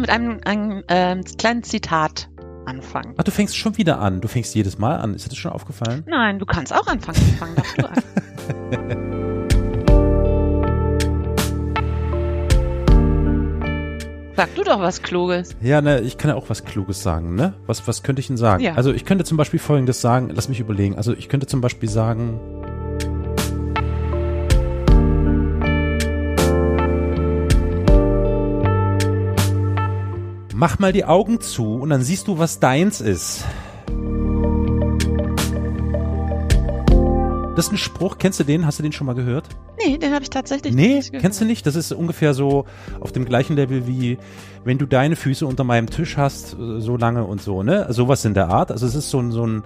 Ja mit einem, einem ähm, kleinen Zitat anfangen. Ach, du fängst schon wieder an. Du fängst jedes Mal an. Ist dir das schon aufgefallen? Nein, du kannst auch anfangen. Fang doch du an. Sag du doch was Kluges. Ja, ne, ich kann ja auch was Kluges sagen, ne? Was, was könnte ich denn sagen? Ja. Also ich könnte zum Beispiel Folgendes sagen, lass mich überlegen. Also ich könnte zum Beispiel sagen, mach mal die Augen zu und dann siehst du, was deins ist. Das ist ein Spruch, kennst du den? Hast du den schon mal gehört? Nee, den habe ich tatsächlich Nee, nicht gehört. kennst du nicht? Das ist ungefähr so auf dem gleichen Level wie, wenn du deine Füße unter meinem Tisch hast, äh, so lange und so, ne? Sowas in der Art. Also es ist so ein, so ein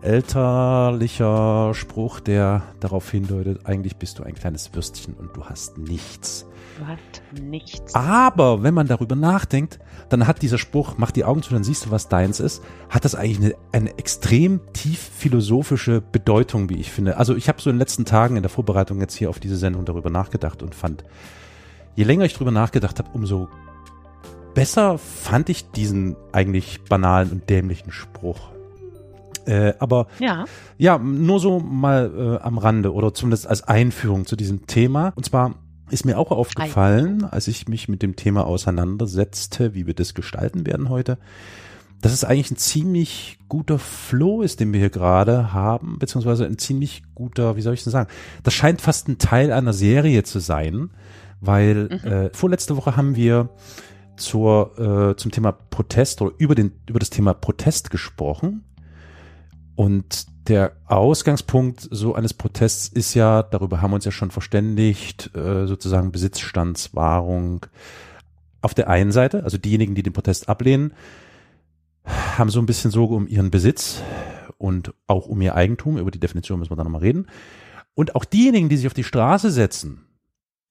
elterlicher Spruch, der darauf hindeutet, eigentlich bist du ein kleines Würstchen und du hast nichts. Hast nichts. Aber wenn man darüber nachdenkt, dann hat dieser Spruch, mach die Augen zu, dann siehst du, was deins ist, hat das eigentlich eine, eine extrem tief philosophische Bedeutung, wie ich finde. Also ich habe so in den letzten Tagen in der Vorbereitung jetzt hier auf diese Sendung darüber nachgedacht und fand, je länger ich darüber nachgedacht habe, umso besser fand ich diesen eigentlich banalen und dämlichen Spruch. Äh, aber Ja. ja, nur so mal äh, am Rande oder zumindest als Einführung zu diesem Thema. Und zwar ist mir auch aufgefallen, als ich mich mit dem Thema auseinandersetzte, wie wir das gestalten werden heute, dass es eigentlich ein ziemlich guter Flow ist, den wir hier gerade haben, beziehungsweise ein ziemlich guter, wie soll ich denn sagen, das scheint fast ein Teil einer Serie zu sein, weil äh, vorletzte Woche haben wir zur, äh, zum Thema Protest oder über, den, über das Thema Protest gesprochen. Und der Ausgangspunkt so eines Protests ist ja, darüber haben wir uns ja schon verständigt, äh, sozusagen Besitzstandswahrung auf der einen Seite, also diejenigen, die den Protest ablehnen, haben so ein bisschen Sorge um ihren Besitz und auch um ihr Eigentum, über die Definition müssen wir dann nochmal reden. Und auch diejenigen, die sich auf die Straße setzen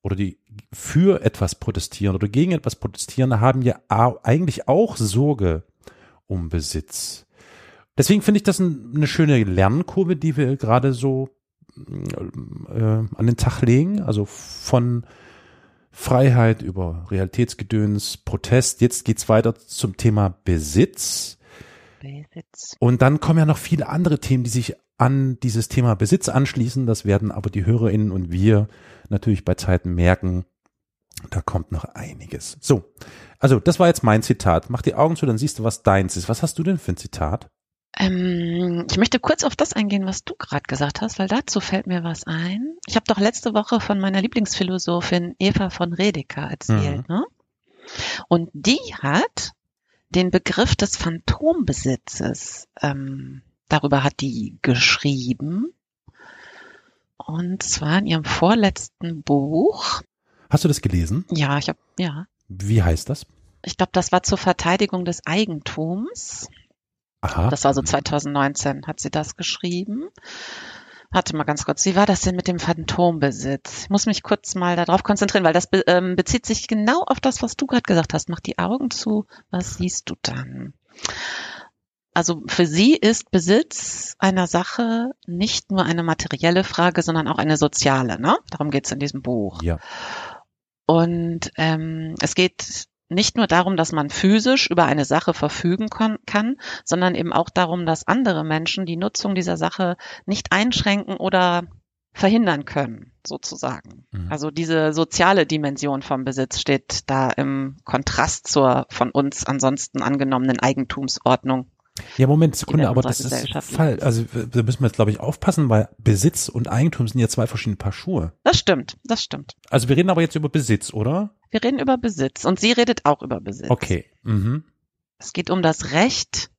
oder die für etwas protestieren oder gegen etwas protestieren, haben ja eigentlich auch Sorge um Besitz. Deswegen finde ich das ein, eine schöne Lernkurve, die wir gerade so äh, an den Tag legen. Also von Freiheit über Realitätsgedöns, Protest. Jetzt geht's weiter zum Thema Besitz. Besitz. Und dann kommen ja noch viele andere Themen, die sich an dieses Thema Besitz anschließen. Das werden aber die HörerInnen und wir natürlich bei Zeiten merken. Da kommt noch einiges. So. Also, das war jetzt mein Zitat. Mach die Augen zu, dann siehst du, was deins ist. Was hast du denn für ein Zitat? Ähm, ich möchte kurz auf das eingehen, was du gerade gesagt hast, weil dazu fällt mir was ein. Ich habe doch letzte Woche von meiner Lieblingsphilosophin Eva von Redeker erzählt. Ne? Und die hat den Begriff des Phantombesitzes, ähm, darüber hat die geschrieben. Und zwar in ihrem vorletzten Buch. Hast du das gelesen? Ja, ich habe, ja. Wie heißt das? Ich glaube, das war zur Verteidigung des Eigentums. Aha. Das war so 2019, hat sie das geschrieben. Warte mal ganz kurz, wie war das denn mit dem Phantombesitz? Ich muss mich kurz mal darauf konzentrieren, weil das be ähm, bezieht sich genau auf das, was du gerade gesagt hast. Mach die Augen zu, was siehst du dann? Also für sie ist Besitz einer Sache nicht nur eine materielle Frage, sondern auch eine soziale. Ne? Darum geht es in diesem Buch. ja. Und ähm, es geht nicht nur darum, dass man physisch über eine Sache verfügen kann, sondern eben auch darum, dass andere Menschen die Nutzung dieser Sache nicht einschränken oder verhindern können, sozusagen. Mhm. Also diese soziale Dimension vom Besitz steht da im Kontrast zur von uns ansonsten angenommenen Eigentumsordnung. Ja, Moment, Sekunde, aber das ist Fall. Also da müssen wir jetzt, glaube ich, aufpassen, weil Besitz und Eigentum sind ja zwei verschiedene Paar Schuhe. Das stimmt, das stimmt. Also wir reden aber jetzt über Besitz, oder? Wir reden über Besitz und sie redet auch über Besitz. Okay. Mhm. Es geht um das Recht,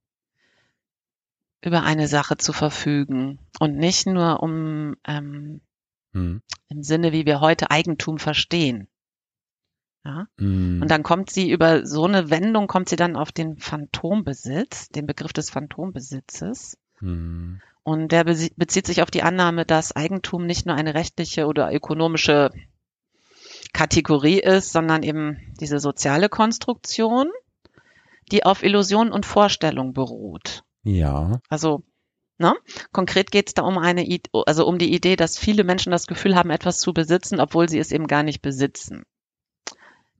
über eine Sache zu verfügen und nicht nur um ähm, Mhm. im Sinne, wie wir heute Eigentum verstehen. Ja? Mhm. Und dann kommt sie über so eine Wendung, kommt sie dann auf den Phantombesitz, den Begriff des Phantombesitzes. Mhm. Und der bezieht sich auf die Annahme, dass Eigentum nicht nur eine rechtliche oder ökonomische Kategorie ist, sondern eben diese soziale Konstruktion, die auf Illusion und Vorstellung beruht. Ja. Also, ne? Konkret geht es da um eine, also um die Idee, dass viele Menschen das Gefühl haben, etwas zu besitzen, obwohl sie es eben gar nicht besitzen.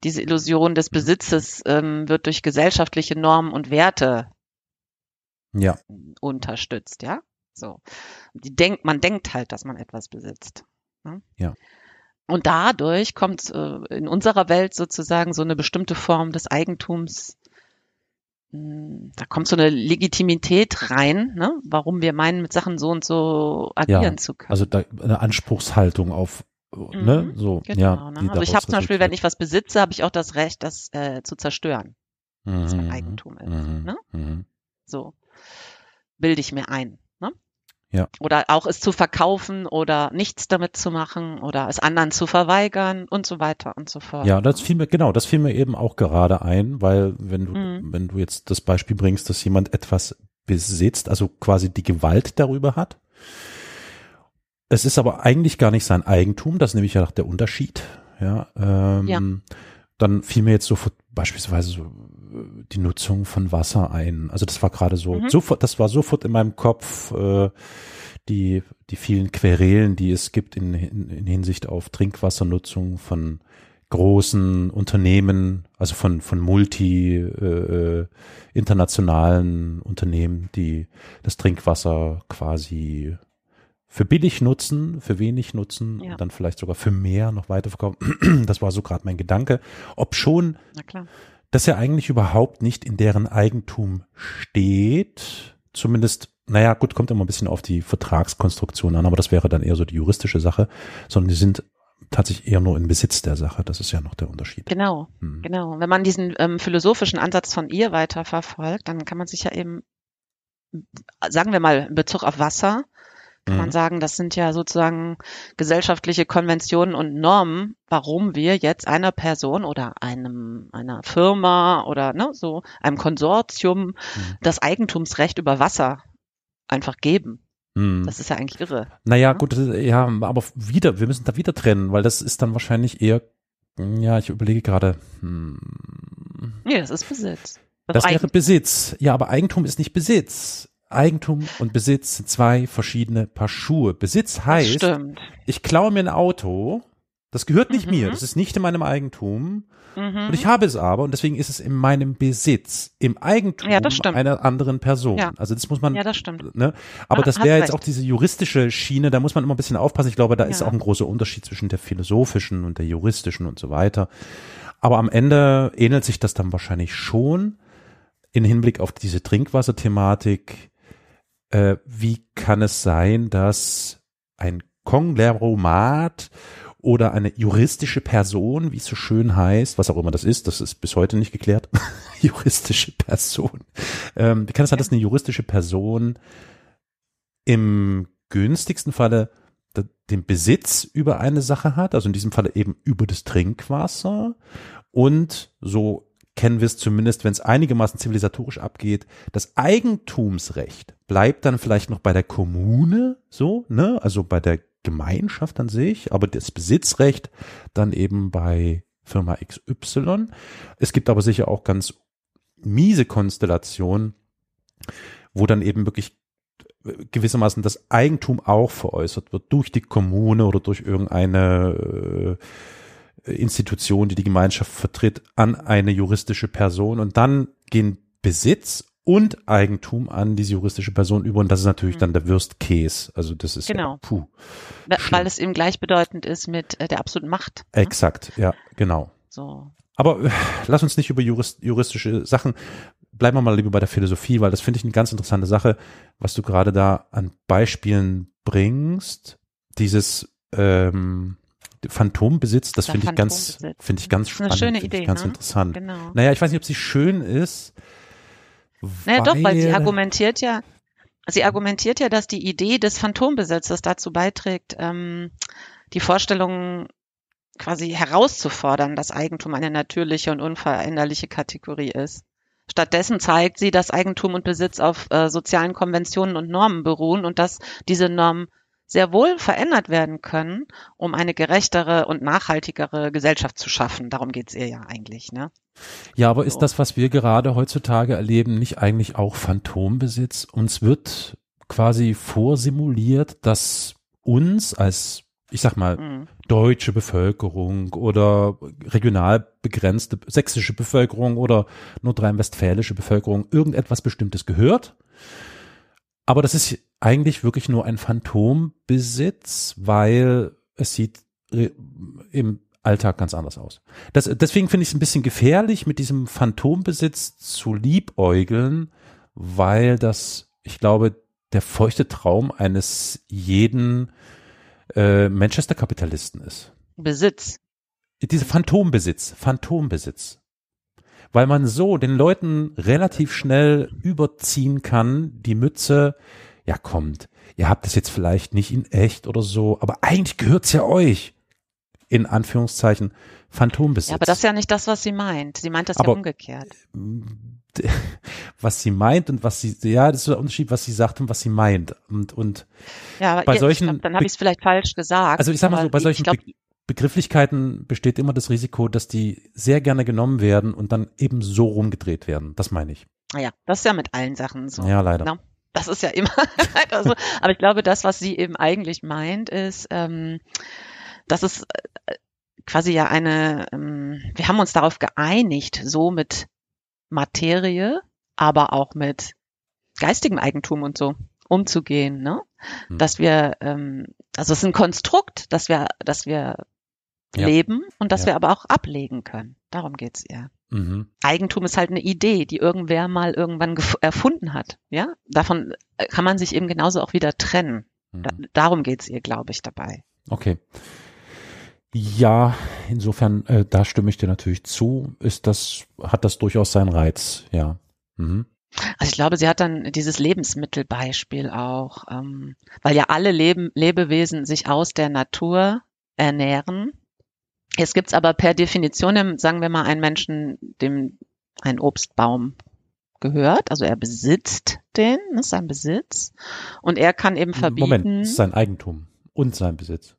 diese Illusion des Besitzes ähm, wird durch gesellschaftliche Normen und Werte ja. unterstützt, ja. So. Die denkt, man denkt halt, dass man etwas besitzt. Ne? Ja. Und dadurch kommt äh, in unserer Welt sozusagen so eine bestimmte Form des Eigentums hm, da kommt so eine Legitimität rein, ne? warum wir meinen, mit Sachen so und so agieren ja, zu können. Also da eine Anspruchshaltung auf, mhm, ne, so, genau, ja. Ne? Also ich habe zum Beispiel, wenn ich was besitze, habe ich auch das Recht, das äh, zu zerstören, mhm, was mein Eigentum ist. Mhm, ne? Mhm. So bilde ich mir ein. Ja. Oder auch es zu verkaufen oder nichts damit zu machen oder es anderen zu verweigern und so weiter und so fort. Ja, das fiel mir, genau, das fiel mir eben auch gerade ein, weil wenn du, mhm. wenn du jetzt das Beispiel bringst, dass jemand etwas besitzt, also quasi die Gewalt darüber hat. Es ist aber eigentlich gar nicht sein Eigentum, das ist nämlich ja der Unterschied. Ja, ähm, ja. Dann fiel mir jetzt sofort beispielsweise so die Nutzung von Wasser ein. Also das war gerade so, mhm. sofort, das war sofort in meinem Kopf äh, die, die vielen Querelen, die es gibt in, in, in Hinsicht auf Trinkwassernutzung von großen Unternehmen, also von, von multi äh, internationalen Unternehmen, die das Trinkwasser quasi für billig nutzen, für wenig nutzen ja. und dann vielleicht sogar für mehr noch weiterverkaufen. Das war so gerade mein Gedanke. Ob schon dass er eigentlich überhaupt nicht in deren Eigentum steht. Zumindest, naja, gut, kommt immer ein bisschen auf die Vertragskonstruktion an, aber das wäre dann eher so die juristische Sache, sondern die sind tatsächlich eher nur in Besitz der Sache. Das ist ja noch der Unterschied. Genau, hm. genau. Wenn man diesen ähm, philosophischen Ansatz von ihr weiter verfolgt, dann kann man sich ja eben, sagen wir mal, in Bezug auf Wasser, kann mhm. man sagen, das sind ja sozusagen gesellschaftliche Konventionen und Normen, warum wir jetzt einer Person oder einem einer Firma oder ne, so einem Konsortium mhm. das Eigentumsrecht über Wasser einfach geben. Mhm. Das ist ja eigentlich irre. Naja, ja? gut, ja, aber wieder, wir müssen da wieder trennen, weil das ist dann wahrscheinlich eher, ja, ich überlege gerade. Hm. Nee, das ist Besitz. Das, das wäre Besitz. Ja, aber Eigentum ist nicht Besitz. Eigentum und Besitz sind zwei verschiedene Paar Schuhe. Besitz heißt, ich klaue mir ein Auto, das gehört nicht mhm. mir, das ist nicht in meinem Eigentum mhm. und ich habe es aber und deswegen ist es in meinem Besitz, im Eigentum ja, einer anderen Person. Ja. Also das muss man, ja, das stimmt. Ne? Aber das wäre jetzt auch diese juristische Schiene, da muss man immer ein bisschen aufpassen. Ich glaube, da ist auch ein großer Unterschied zwischen der philosophischen und der juristischen und so weiter. Aber am Ende ähnelt sich das dann wahrscheinlich schon in Hinblick auf diese Trinkwasserthematik äh, wie kann es sein, dass ein Konglomerat oder eine juristische Person, wie es so schön heißt, was auch immer das ist, das ist bis heute nicht geklärt, juristische Person. Ähm, wie kann es sein, dass eine juristische Person im günstigsten Falle den Besitz über eine Sache hat, also in diesem Falle eben über das Trinkwasser und so kennen wir es zumindest, wenn es einigermaßen zivilisatorisch abgeht, das Eigentumsrecht bleibt dann vielleicht noch bei der Kommune, so, ne, also bei der Gemeinschaft an sich, aber das Besitzrecht dann eben bei Firma XY. Es gibt aber sicher auch ganz miese Konstellationen, wo dann eben wirklich gewissermaßen das Eigentum auch veräußert wird durch die Kommune oder durch irgendeine äh, Institution, die die Gemeinschaft vertritt, an eine juristische Person und dann gehen Besitz und Eigentum an diese juristische Person über und das ist natürlich mhm. dann der Worst Case. Also das ist genau. ja, puh, weil es eben gleichbedeutend ist mit äh, der absoluten Macht. Ne? Exakt, ja, genau. So. Aber äh, lass uns nicht über jurist, juristische Sachen, bleiben wir mal lieber bei der Philosophie, weil das finde ich eine ganz interessante Sache, was du gerade da an Beispielen bringst. Dieses ähm, Phantombesitz, das finde ich ganz, finde ich ganz spannend, eine schöne Idee, ganz ne? interessant. Genau. Naja, ich weiß nicht, ob sie schön ist. Naja, doch, weil sie argumentiert ja, sie argumentiert ja, dass die Idee des Phantombesitzes dazu beiträgt, ähm, die Vorstellung quasi herauszufordern, dass Eigentum eine natürliche und unveränderliche Kategorie ist. Stattdessen zeigt sie, dass Eigentum und Besitz auf äh, sozialen Konventionen und Normen beruhen und dass diese Normen sehr wohl verändert werden können, um eine gerechtere und nachhaltigere Gesellschaft zu schaffen. Darum geht's ihr ja eigentlich, ne? Ja, aber so. ist das, was wir gerade heutzutage erleben, nicht eigentlich auch Phantombesitz? Uns wird quasi vorsimuliert, dass uns als, ich sag mal, mhm. deutsche Bevölkerung oder regional begrenzte sächsische Bevölkerung oder nordrhein-westfälische Bevölkerung irgendetwas Bestimmtes gehört. Aber das ist eigentlich wirklich nur ein Phantombesitz, weil es sieht im Alltag ganz anders aus. Das, deswegen finde ich es ein bisschen gefährlich, mit diesem Phantombesitz zu liebäugeln, weil das, ich glaube, der feuchte Traum eines jeden äh, Manchester-Kapitalisten ist. Besitz. Diese Phantombesitz, Phantombesitz. Weil man so den Leuten relativ schnell überziehen kann, die Mütze, ja kommt, ihr habt es jetzt vielleicht nicht in echt oder so, aber eigentlich gehört's ja euch. In Anführungszeichen Phantombesitz. Ja, aber das ist ja nicht das, was sie meint. Sie meint das aber, ja umgekehrt. Was sie meint und was sie, ja, das ist der Unterschied, was sie sagt und was sie meint. Und, und ja, bei solchen. Glaub, dann habe ich es vielleicht falsch gesagt. Also ich sag mal so, bei solchen glaub, Be Begrifflichkeiten besteht immer das Risiko, dass die sehr gerne genommen werden und dann eben so rumgedreht werden. Das meine ich. Ja, das ist ja mit allen Sachen so. Ja, leider. No? Das ist ja immer so. Aber ich glaube, das, was sie eben eigentlich meint, ist, ähm, dass es äh, quasi ja eine, ähm, wir haben uns darauf geeinigt, so mit Materie, aber auch mit geistigem Eigentum und so umzugehen, ne? Hm. Dass wir, ähm, also es ist ein Konstrukt, dass wir, dass wir ja. leben und dass ja. wir aber auch ablegen können. Darum geht's ihr. Mhm. Eigentum ist halt eine Idee, die irgendwer mal irgendwann erfunden hat. Ja, davon äh, kann man sich eben genauso auch wieder trennen. Mhm. Da, darum geht's ihr, glaube ich, dabei. Okay. Ja, insofern, äh, da stimme ich dir natürlich zu. Ist das, hat das durchaus seinen Reiz, ja. Mhm. Also ich glaube, sie hat dann dieses Lebensmittelbeispiel auch, ähm, weil ja alle Leben, Lebewesen sich aus der Natur ernähren. Jetzt gibt's aber per Definition, sagen wir mal, einen Menschen, dem ein Obstbaum gehört, also er besitzt den, das ist sein Besitz, und er kann eben verbieten. Moment, sein Eigentum und sein Besitz.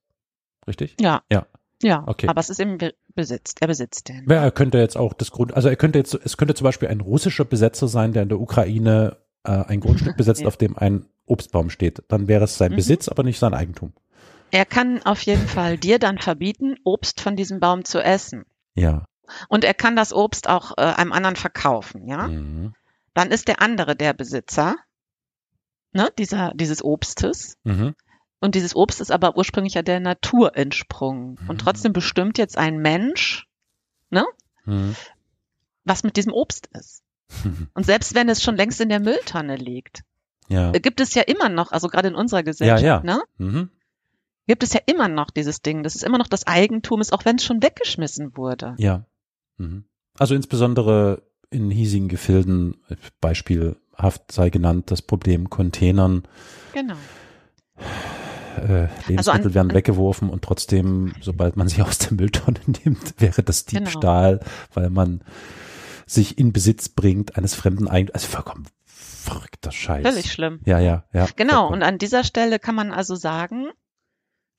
Richtig? Ja. Ja. Ja, okay. aber es ist im Besitz. Er besitzt den. Ja, er könnte jetzt auch das Grund, also er könnte jetzt, es könnte zum Beispiel ein russischer Besetzer sein, der in der Ukraine äh, ein Grundstück besetzt, ja. auf dem ein Obstbaum steht. Dann wäre es sein mhm. Besitz, aber nicht sein Eigentum. Er kann auf jeden Fall dir dann verbieten, Obst von diesem Baum zu essen. Ja. Und er kann das Obst auch äh, einem anderen verkaufen, ja. Mhm. Dann ist der andere der Besitzer, ne, dieser, dieses Obstes. Mhm. Und dieses Obst ist aber ursprünglich ja der Natur entsprungen. Mhm. Und trotzdem bestimmt jetzt ein Mensch, ne, mhm. was mit diesem Obst ist. Und selbst wenn es schon längst in der Mülltonne liegt, ja. Äh, gibt es ja immer noch, also gerade in unserer Gesellschaft, ja, ja. ne? Mhm. Gibt es ja immer noch dieses Ding, dass es immer noch das Eigentum ist, auch wenn es schon weggeschmissen wurde. Ja. Mhm. Also insbesondere in hiesigen Gefilden, beispielhaft sei genannt, das Problem Containern. Genau äh, Lebensmittel also an, werden weggeworfen und trotzdem, sobald man sie aus der Mülltonne nimmt, wäre das. Diebstahl, genau. weil man sich in Besitz bringt eines fremden Eigentums. Also vollkommen verrückter Scheiß. Völlig schlimm. Ja, ja, ja. Genau. Vollkommen. Und an dieser Stelle kann man also sagen,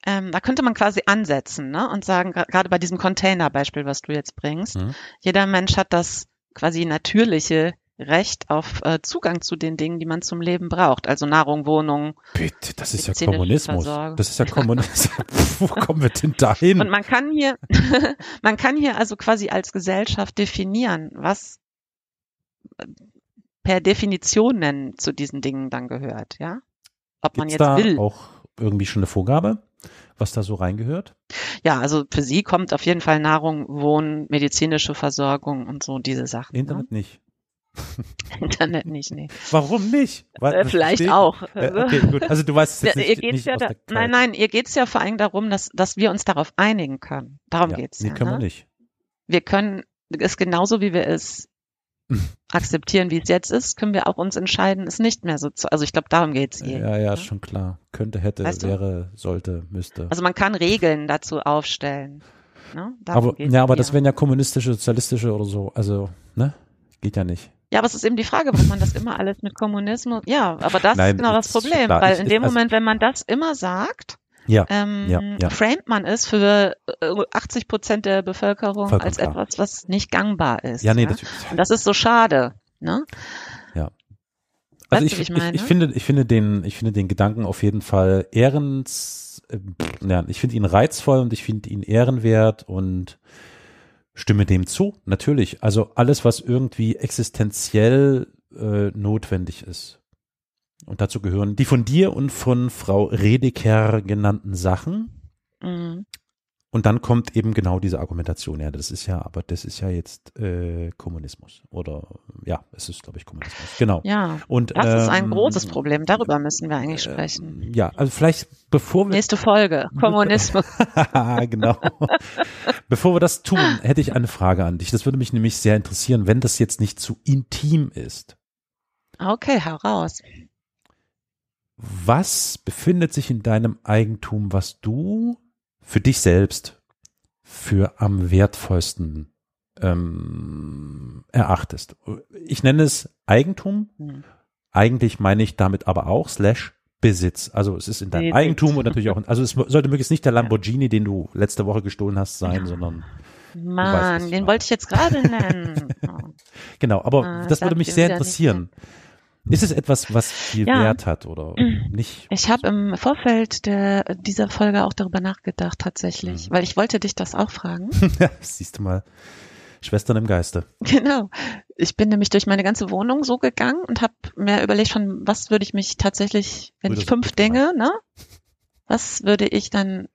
ähm, da könnte man quasi ansetzen ne? und sagen, gerade bei diesem Container-Beispiel, was du jetzt bringst, mhm. jeder Mensch hat das quasi natürliche Recht auf äh, Zugang zu den Dingen, die man zum Leben braucht. Also Nahrung, Wohnung. Bitte, das ist ja Kommunismus. Das ist ja Kommunismus. Wo kommen wir denn dahin? Und man kann hier, man kann hier also quasi als Gesellschaft definieren, was per Definition nennen zu diesen Dingen dann gehört, ja? Ob Gibt's man jetzt da will. auch irgendwie schon eine Vorgabe, was da so reingehört? Ja, also für sie kommt auf jeden Fall Nahrung, Wohnen, medizinische Versorgung und so diese Sachen. Ne? Internet ne? nicht. Internet nicht, nee. Warum nicht? Äh, vielleicht verstehe? auch. Äh, okay, gut. Also du weißt es jetzt nicht, ihr geht's nicht ja da, Nein, nein, ihr geht's ja vor allem darum, dass, dass wir uns darauf einigen können. Darum ja, geht's nee, ja. können ne? wir nicht. Wir können es genauso, wie wir es akzeptieren, wie es jetzt ist, können wir auch uns entscheiden, es nicht mehr so zu. Also ich glaube, darum geht's hier. Ja, ja, ne? schon klar. Könnte, hätte, weißt wäre, du? sollte, müsste. Also man kann Regeln dazu aufstellen. Ne? aber ja, aber das wären ja kommunistische, sozialistische oder so. Also, ne? Geht ja nicht. Ja, aber es ist eben die Frage, warum man das immer alles mit Kommunismus, ja, aber das Nein, ist genau das Problem, klar, weil in dem also, Moment, wenn man das immer sagt, ja, ähm, ja, ja. framet man es für 80 äh, Prozent der Bevölkerung Vollkommen als klar. etwas, was nicht gangbar ist. Ja, nee, ja? Das, Und das ist so schade, ne? Ja. Also Weißt ich, ich ich, ich finde, ich finde den, ich finde den Gedanken auf jeden Fall ehrens, äh, ja, ich finde ihn reizvoll und ich finde ihn ehrenwert und stimme dem zu, natürlich. Also alles, was irgendwie existenziell äh, notwendig ist. Und dazu gehören die von dir und von Frau Redeker genannten Sachen. Mhm. Und dann kommt eben genau diese Argumentation. Ja, das ist ja, aber das ist ja jetzt äh, Kommunismus. Oder ja, es ist, glaube ich, Kommunismus. Genau. Ja, Und, das ist ein ähm, großes Problem. Darüber müssen wir eigentlich sprechen. Ja, also vielleicht bevor wir Nächste Folge. Kommunismus. genau. Bevor wir das tun, hätte ich eine Frage an dich. Das würde mich nämlich sehr interessieren, wenn das jetzt nicht zu intim ist. Okay, hau raus. Was befindet sich in deinem Eigentum, was du für dich selbst für am wertvollsten ähm, erachtest? Ich nenne es Eigentum. Hm. Eigentlich meine ich damit aber auch slash Besitz. Also es ist in deinem Besitz. Eigentum und natürlich auch, in, also es sollte möglichchst nicht der Lamborghini, den du letzte Woche gestohlen hast, sein, Ja. sondern Mann, ich den meine. wollte ich jetzt gerade nennen. Genau. Aber Ah, das würde mich sehr wieder nicht, interessieren. Ist es etwas, was viel Ja. Wert hat oder nicht? Ich habe im Vorfeld der, dieser Folge auch darüber nachgedacht, tatsächlich, Mhm. weil ich wollte dich das auch fragen. Siehst du mal, Schwestern im Geiste. Genau. Ich bin nämlich durch meine ganze Wohnung so gegangen und habe mir überlegt, von was würde ich mich tatsächlich, wenn Würde ich fünf. Dinge, ne? Was würde ich dann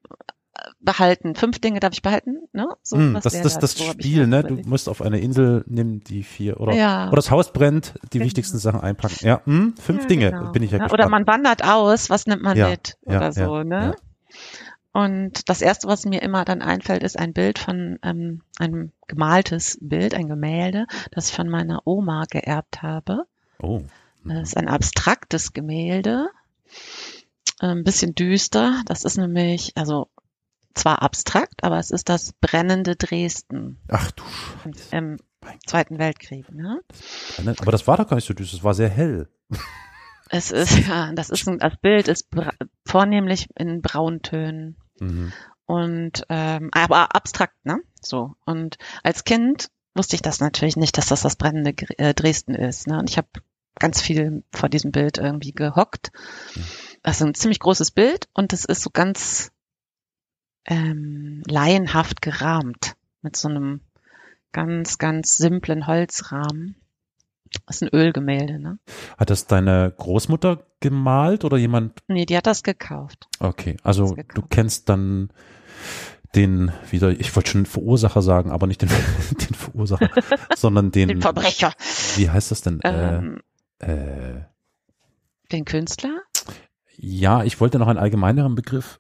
behalten? Fünf Dinge darf ich behalten, ne? So, was das das, das ich Spiel, ne? Du musst auf eine Insel, nimm die vier oder, Ja. oder das Haus brennt, die Genau. wichtigsten Sachen einpacken. Ja, hm, fünf Ja, Dinge, genau. bin ich ja, Ja, gespannt. Oder man wandert aus, was nimmt man Ja, mit? ja, Oder so, ne? Und das erste, was mir immer dann einfällt, ist ein Bild von ähm, einem gemaltes Bild, ein Gemälde, das ich von meiner Oma geerbt habe. oh. Das ist ein abstraktes Gemälde, äh, ein bisschen düster. Das ist nämlich, also zwar abstrakt, aber es ist das brennende Dresden Ach du Scheiße. im Zweiten Weltkrieg. Ne? Aber das war doch gar nicht so düster, es war sehr hell. Es ist ja, das ist ein, das Bild ist vornehmlich in Brauntönen Mhm. und ähm, aber abstrakt, ne? So und als Kind wusste ich das natürlich nicht, dass das das brennende äh, Dresden ist. Ne? Und ich habe ganz viel vor diesem Bild irgendwie gehockt. Das ist ein ziemlich großes Bild und es ist so ganz ähm, laienhaft gerahmt mit so einem ganz, ganz simplen Holzrahmen. Das ist ein Ölgemälde, ne? Hat das deine Großmutter gemalt oder jemand? Nee, die hat das gekauft. Okay, also gekauft. du kennst dann den wieder, ich wollte schon Verursacher sagen, aber nicht den, den Verursacher, sondern den, Den Verbrecher. wie heißt das denn? Ähm, äh, äh, den Künstler? ja, ich wollte noch einen allgemeineren Begriff.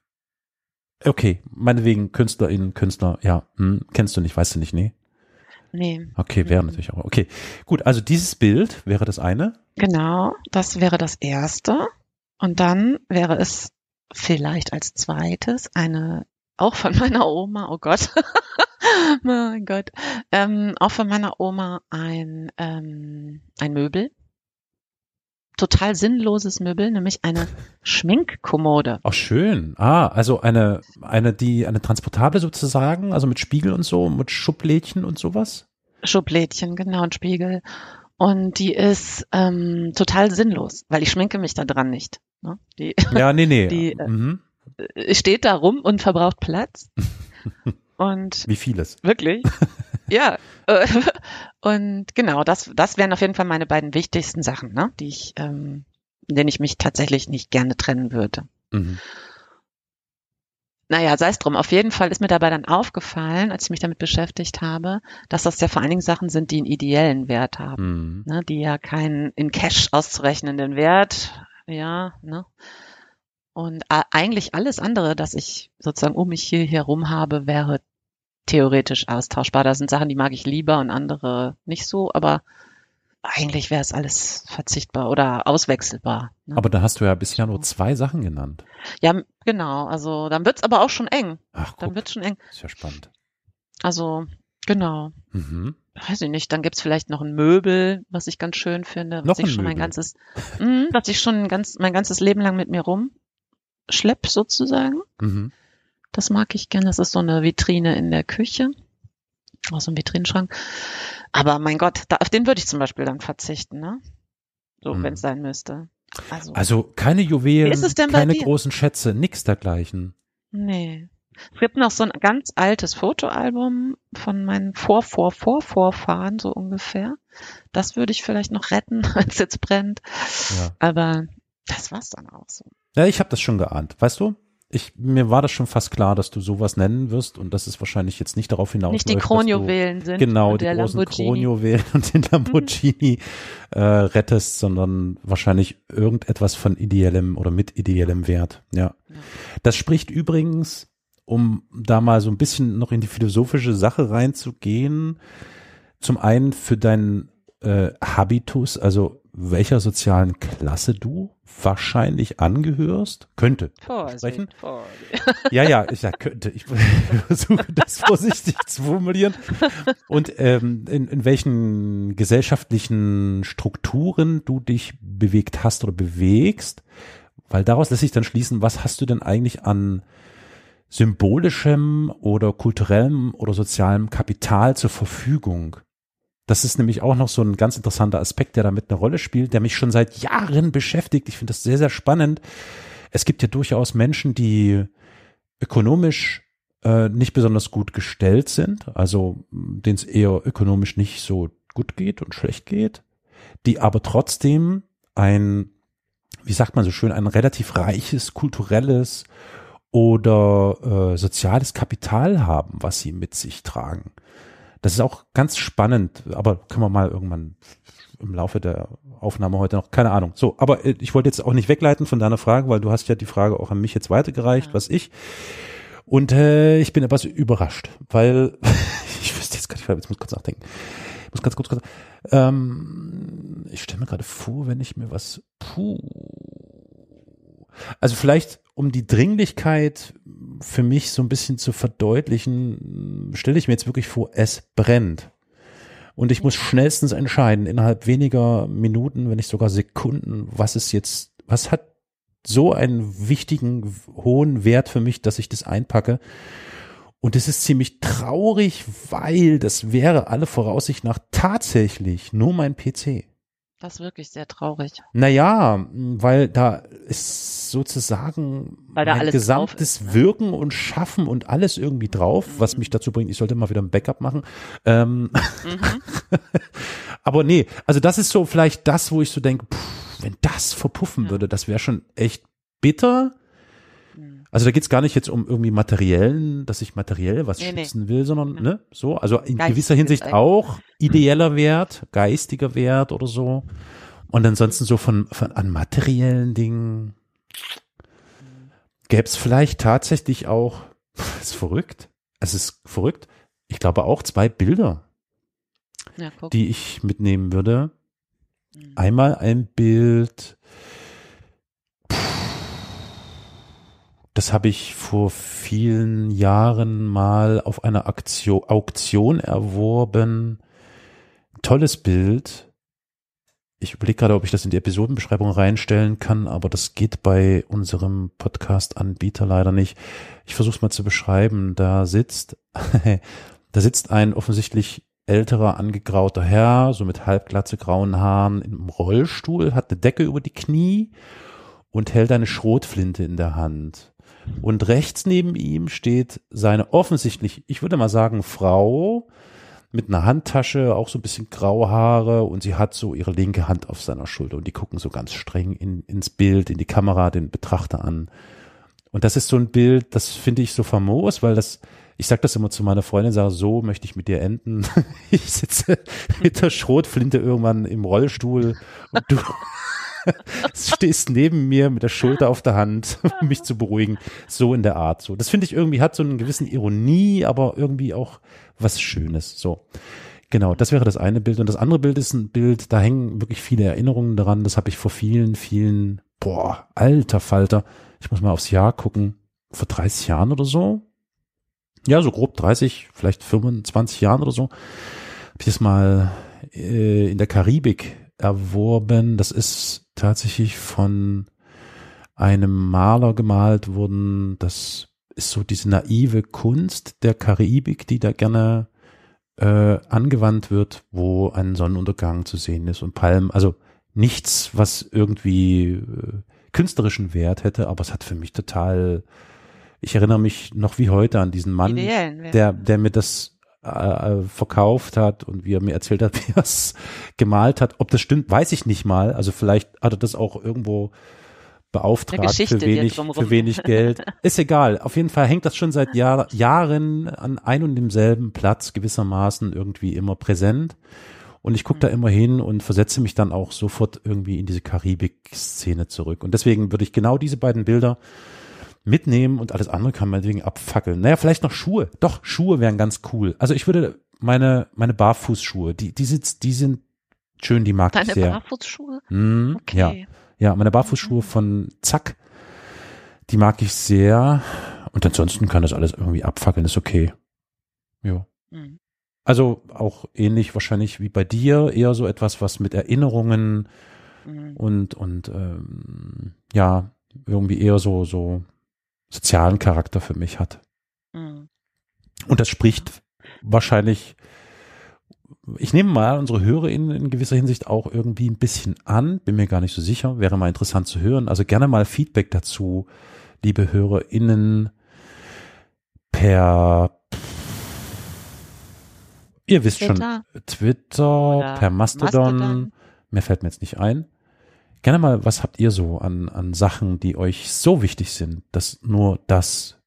Okay, meinetwegen KünstlerInnen, Künstler, ja, hm, kennst du nicht, weißt du nicht, nee? Nee. Okay, wäre Mhm. natürlich auch. Okay, gut, also dieses Bild wäre das eine. Genau, das wäre das erste. Und dann wäre es vielleicht als zweites eine, auch von meiner Oma, oh Gott, mein Gott, ähm, auch von meiner Oma ein, ähm, ein Möbel. Total sinnloses Möbel, nämlich eine Schminkkommode. Auch schön. Ah, also eine, eine, die, eine transportable sozusagen, also mit Spiegel und so, mit Schublädchen und sowas. Schublädchen, genau, und Spiegel. Und die ist ähm, total sinnlos, weil ich schminke mich da dran nicht. Ne? Die Ja, nee, nee. Die, äh, mhm. steht da rum und verbraucht Platz. Und Wie vieles. wirklich, ja. äh, Und genau, das, das wären auf jeden Fall meine beiden wichtigsten Sachen, ne? die ich, ähm, in denen ich mich tatsächlich nicht gerne trennen würde. Mhm. Naja, sei es drum. Auf jeden Fall ist mir dabei dann aufgefallen, als ich mich damit beschäftigt habe, dass das ja vor allen Dingen Sachen sind, die einen ideellen Wert haben. Mhm. ne, die ja keinen in Cash auszurechnenden Wert, ja, ne. Und eigentlich alles andere, das ich sozusagen um mich hier herum habe, wäre theoretisch austauschbar. Da sind Sachen, die mag ich lieber und andere nicht so, aber eigentlich wäre es alles verzichtbar oder auswechselbar. Ne? Aber da hast du ja bisher nur zwei Sachen genannt. ja, genau. Also dann wird's aber auch schon eng. Ach, Dann guck, wird's schon eng. ist ja spannend. Also genau. Mhm. weiß ich nicht, dann gibt's vielleicht noch ein Möbel, was ich ganz schön finde, was Noch ich schon mein Möbel? ganzes, mh, was ich schon ganz, mein ganzes Leben lang mit mir rumschlepp sozusagen. Mhm. Das mag ich gerne. Das ist so eine Vitrine in der Küche. Auch so ein Vitrinenschrank. Aber mein Gott, da, auf den würde ich zum Beispiel dann verzichten, ne? so hm. wenn es sein müsste. Also, also keine Juwelen, keine großen Schätze, nix dergleichen. Nee. Es gibt noch so ein ganz altes Fotoalbum von meinen Vor-Vor-Vor-Vorfahren, so ungefähr. Das würde ich vielleicht noch retten, wenn es jetzt brennt. Ja. Aber das war's dann auch so. Ja, ich habe das schon geahnt. Weißt du? Ich, mir war das schon fast klar, dass du sowas nennen wirst und dass es wahrscheinlich jetzt nicht darauf hinaus Nicht die Kronjuwelen sind. Genau, die großen Kronjuwelen und den Lamborghini äh, rettest, sondern wahrscheinlich irgendetwas von ideellem oder mit ideellem Wert. Ja. ja. Das spricht übrigens, um da mal so ein bisschen noch in die philosophische Sache reinzugehen, zum einen für deinen äh, Habitus, also welcher sozialen Klasse du wahrscheinlich angehörst, könnte Vorsicht, sprechen. Vorsicht. Ja, ja, ich ja, könnte. Ich versuche das vorsichtig zu formulieren. Und ähm, in, in welchen gesellschaftlichen Strukturen du dich bewegt hast oder bewegst, weil daraus lässt sich dann schließen, was hast du denn eigentlich an symbolischem oder kulturellem oder sozialem Kapital zur Verfügung? Das ist nämlich auch noch so ein ganz interessanter Aspekt, der damit eine Rolle spielt, der mich schon seit Jahren beschäftigt. Ich finde das sehr, sehr spannend. Es gibt ja durchaus Menschen, die ökonomisch äh, nicht besonders gut gestellt sind, also denen es eher ökonomisch nicht so gut geht und schlecht geht, die aber trotzdem ein, wie sagt man so schön, ein relativ reiches kulturelles oder äh, soziales Kapital haben, was sie mit sich tragen. Das ist auch ganz spannend, aber können wir mal irgendwann im Laufe der Aufnahme heute noch, keine Ahnung. So, aber äh, ich wollte jetzt auch nicht wegleiten von deiner Frage, weil du hast ja die Frage auch an mich jetzt weitergereicht, ja. was ich. Und äh, ich bin etwas überrascht, weil ich wüsste jetzt gar nicht, jetzt muss ich kurz nachdenken. Ich muss ganz kurz, kurz ähm, ich stelle mir gerade vor, wenn ich mir was, puh, also vielleicht um die Dringlichkeit für mich so ein bisschen zu verdeutlichen, stelle ich mir jetzt wirklich vor, es brennt. Und ich muss schnellstens entscheiden, innerhalb weniger Minuten, wenn nicht sogar Sekunden, was ist jetzt, was hat so einen wichtigen, hohen Wert für mich, dass ich das einpacke. Und es ist ziemlich traurig, weil das wäre alle Voraussicht nach tatsächlich nur mein PC. Das ist wirklich sehr traurig. Naja, weil da ist sozusagen mein gesamtes ist, ne? Wirken und Schaffen und alles irgendwie drauf, mhm. was mich dazu bringt, ich sollte mal wieder ein Backup machen. Ähm, mhm. aber nee, also das ist so vielleicht das, wo ich so denke, pff, wenn das verpuffen ja. würde, das wäre schon echt bitter. Also da geht's gar nicht jetzt um irgendwie materiellen, dass ich materiell was nee, schützen nee. will, sondern ne, so, also in Geist gewisser Hinsicht auch ideeller Wert, geistiger Wert oder so. Und ansonsten so von, von an materiellen Dingen gäbe es vielleicht tatsächlich auch, ist verrückt, es ist verrückt, ich glaube auch zwei Bilder, ja, die ich mitnehmen würde. Mhm. Einmal ein Bild Das habe ich vor vielen Jahren mal auf einer Aktio Auktion erworben. Tolles Bild. Ich überlege gerade, ob ich das in die Episodenbeschreibung reinstellen kann, aber das geht bei unserem Podcast-Anbieter leider nicht. Ich versuche es mal zu beschreiben. Da sitzt, da sitzt ein offensichtlich älterer, angegrauter Herr, so mit halbglatze grauen Haaren im Rollstuhl, hat eine Decke über die Knie und hält eine Schrotflinte in der Hand. Und rechts neben ihm steht seine offensichtlich, ich würde mal sagen, Frau mit einer Handtasche, auch so ein bisschen graue Haare und sie hat so ihre linke Hand auf seiner Schulter und die gucken so ganz streng in, ins Bild, in die Kamera, den Betrachter an. Und das ist so ein Bild, das finde ich so famos, weil das, ich sag das immer zu meiner Freundin, sage, so möchte ich mit dir enden. Ich sitze mit der Schrotflinte irgendwann im Rollstuhl und du stehst neben mir mit der Schulter auf der Hand, um mich zu beruhigen. So in der Art. So, das finde ich irgendwie hat so einen gewissen Ironie, aber irgendwie auch was Schönes. So. Genau, das wäre das eine Bild. Und das andere Bild ist ein Bild, da hängen wirklich viele Erinnerungen daran. Das habe ich vor vielen, vielen, boah, alter Falter. Ich muss mal aufs Jahr gucken. Vor 30 Jahren oder so. Ja, so grob 30, vielleicht 25 Jahren oder so. Habe ich das mal äh, in der Karibik erworben. Das ist tatsächlich von einem Maler gemalt worden. Das ist so diese naive Kunst der Karibik, die da gerne äh, angewandt wird, wo ein Sonnenuntergang zu sehen ist und Palmen, also nichts, was irgendwie äh, künstlerischen Wert hätte, aber es hat für mich total, ich erinnere mich noch wie heute an diesen Mann, der, der mir das äh, äh, verkauft hat und wie er mir erzählt hat, wie er es gemalt hat. Ob das stimmt, weiß ich nicht mal. Also vielleicht hat er das auch irgendwo beauftragt für wenig, für wenig Geld. Ist egal. Auf jeden Fall hängt das schon seit Jahr, Jahren an ein und demselben Platz gewissermaßen irgendwie immer präsent. Und ich gucke da mhm. immer hin und versetze mich dann auch sofort irgendwie in diese Karibik-Szene zurück. Und deswegen würde ich genau diese beiden Bilder mitnehmen und alles andere kann man wegen abfackeln. Naja, vielleicht noch Schuhe. Doch, Schuhe wären ganz cool. Also ich würde meine, meine Barfußschuhe, die, die, sitzt, die sind schön, die mag Deine ich sehr. Deine Barfußschuhe? Mm, okay. Ja. Ja, meine Barfußschuhe mhm. von Zack, die mag ich sehr. Und ansonsten kann das alles irgendwie abfackeln, ist okay. Ja. Mhm. Also auch ähnlich wahrscheinlich wie bei dir, eher so etwas, was mit Erinnerungen mhm. und, und ähm, ja, irgendwie eher so, so sozialen Charakter für mich hat. Mhm. Und das spricht wahrscheinlich, ich nehme mal unsere HörerInnen in gewisser Hinsicht auch irgendwie ein bisschen an, bin mir gar nicht so sicher, wäre mal interessant zu hören. Also gerne mal Feedback dazu, liebe HörerInnen, per Ihr wisst Twitter. schon, Twitter, Oder per Mastodon, Mastodon, mehr fällt mir jetzt nicht ein. Gerne mal, was habt ihr so an, an Sachen, die euch so wichtig sind, dass nur das,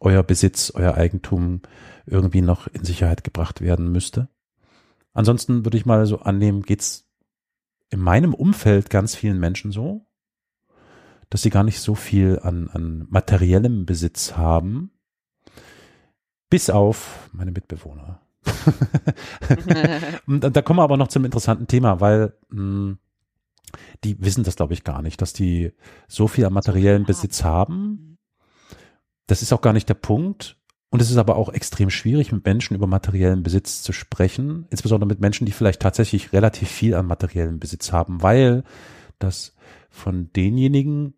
euer Besitz, euer Eigentum irgendwie noch in Sicherheit gebracht werden müsste? Ansonsten würde ich mal so annehmen, geht's in meinem Umfeld ganz vielen Menschen so, dass sie gar nicht so viel an, an materiellem Besitz haben, bis auf meine Mitbewohner. und da kommen wir aber noch zum interessanten Thema, weil mh, hm, die wissen das, glaube ich, gar nicht, dass die so viel an materiellen Besitz haben. Das ist auch gar nicht der Punkt. Und es ist aber auch extrem schwierig, mit Menschen über materiellen Besitz zu sprechen, insbesondere mit Menschen, die vielleicht tatsächlich relativ viel an materiellen Besitz haben, weil das von denjenigen,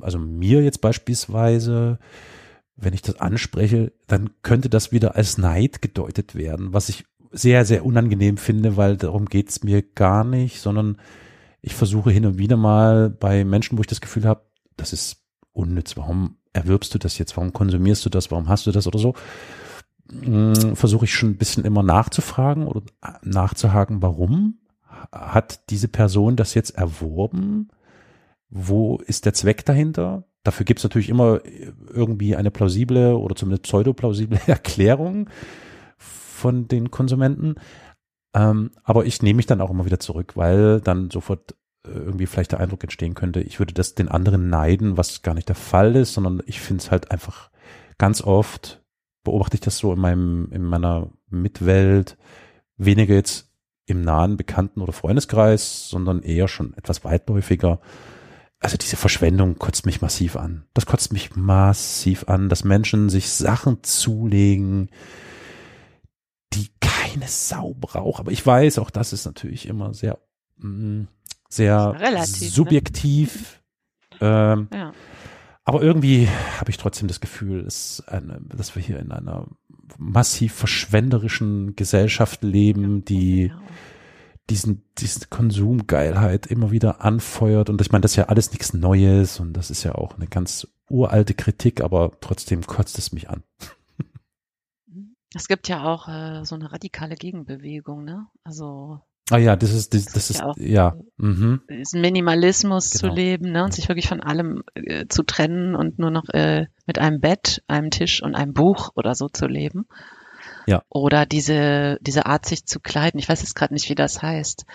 also mir jetzt beispielsweise, wenn ich das anspreche, dann könnte das wieder als Neid gedeutet werden, was ich sehr, sehr unangenehm finde, weil darum geht's mir gar nicht, sondern ich versuche hin und wieder mal bei Menschen, wo ich das Gefühl habe, das ist unnütz, warum erwirbst du das jetzt, warum konsumierst du das, warum hast du das oder so, hm, versuche ich schon ein bisschen immer nachzufragen oder nachzuhaken, warum hat diese Person das jetzt erworben? Wo ist der Zweck dahinter? Dafür gibt es natürlich immer irgendwie eine plausible oder zumindest pseudoplausible Erklärung von den Konsumenten. Ähm, aber ich nehme mich dann auch immer wieder zurück, weil dann sofort äh, irgendwie vielleicht der Eindruck entstehen könnte, ich würde das den anderen neiden, was gar nicht der Fall ist, sondern ich finde es halt einfach ganz oft beobachte ich das so in meinem, in meiner Mitwelt, weniger jetzt im nahen Bekannten- oder Freundeskreis, sondern eher schon etwas weitläufiger also diese Verschwendung kotzt mich massiv an. Das kotzt mich massiv an, dass Menschen sich Sachen zulegen, keine Sau braucht. Aber ich weiß, auch das ist natürlich immer sehr, mm, sehr Relativ, ne? subjektiv. Ne? Ähm, ja. Aber irgendwie habe ich trotzdem das Gefühl, dass, eine, dass wir hier in einer massiv verschwenderischen Gesellschaft leben, die ja diesen, diesen Konsumgeilheit immer wieder anfeuert. Und ich meine, das ist ja alles nichts Neues und das ist ja auch eine ganz uralte Kritik, aber trotzdem kotzt es mich an. Es gibt ja auch äh, so eine radikale Gegenbewegung, ne? Also Ah ja, das ist das, das ist ja, auch, ja. Mhm. Diesen Minimalismus genau. zu leben, ne, und sich wirklich von allem äh, zu trennen und nur noch äh, mit einem Bett, einem Tisch und einem Buch oder so zu leben. Ja. Oder diese, diese Art, sich zu kleiden. Ich weiß jetzt gerade nicht, wie das heißt.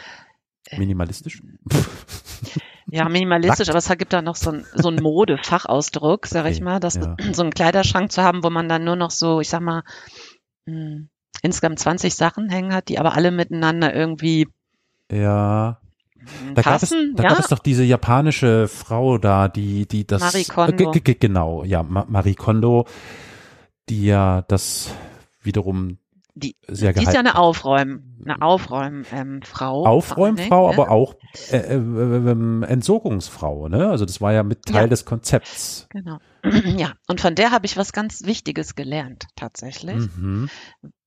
Äh, minimalistisch? Ja, minimalistisch, aber es gibt da noch so ein, so ein Mode-Fachausdruck, sag ich mal, dass ja. so einen Kleiderschrank zu haben, wo man dann nur noch so, ich sag mal, mh, hm, insgesamt 20 Sachen hängen hat, die aber alle miteinander irgendwie ja. Da, gab es, da ja? gab es doch diese japanische Frau da, die, die das. Marie Kondo. Äh, genau, ja, Marie Kondo, die ja das wiederum die, sehr die ist ja eine Aufräum, eine Aufräumfrau. Ähm, Aufräumfrau, ne? aber auch äh, äh, äh, Entsorgungsfrau, ne? Also das war ja mit Teil ja. des Konzepts. Genau. Ja, und von der habe ich was ganz Wichtiges gelernt, tatsächlich. Mhm.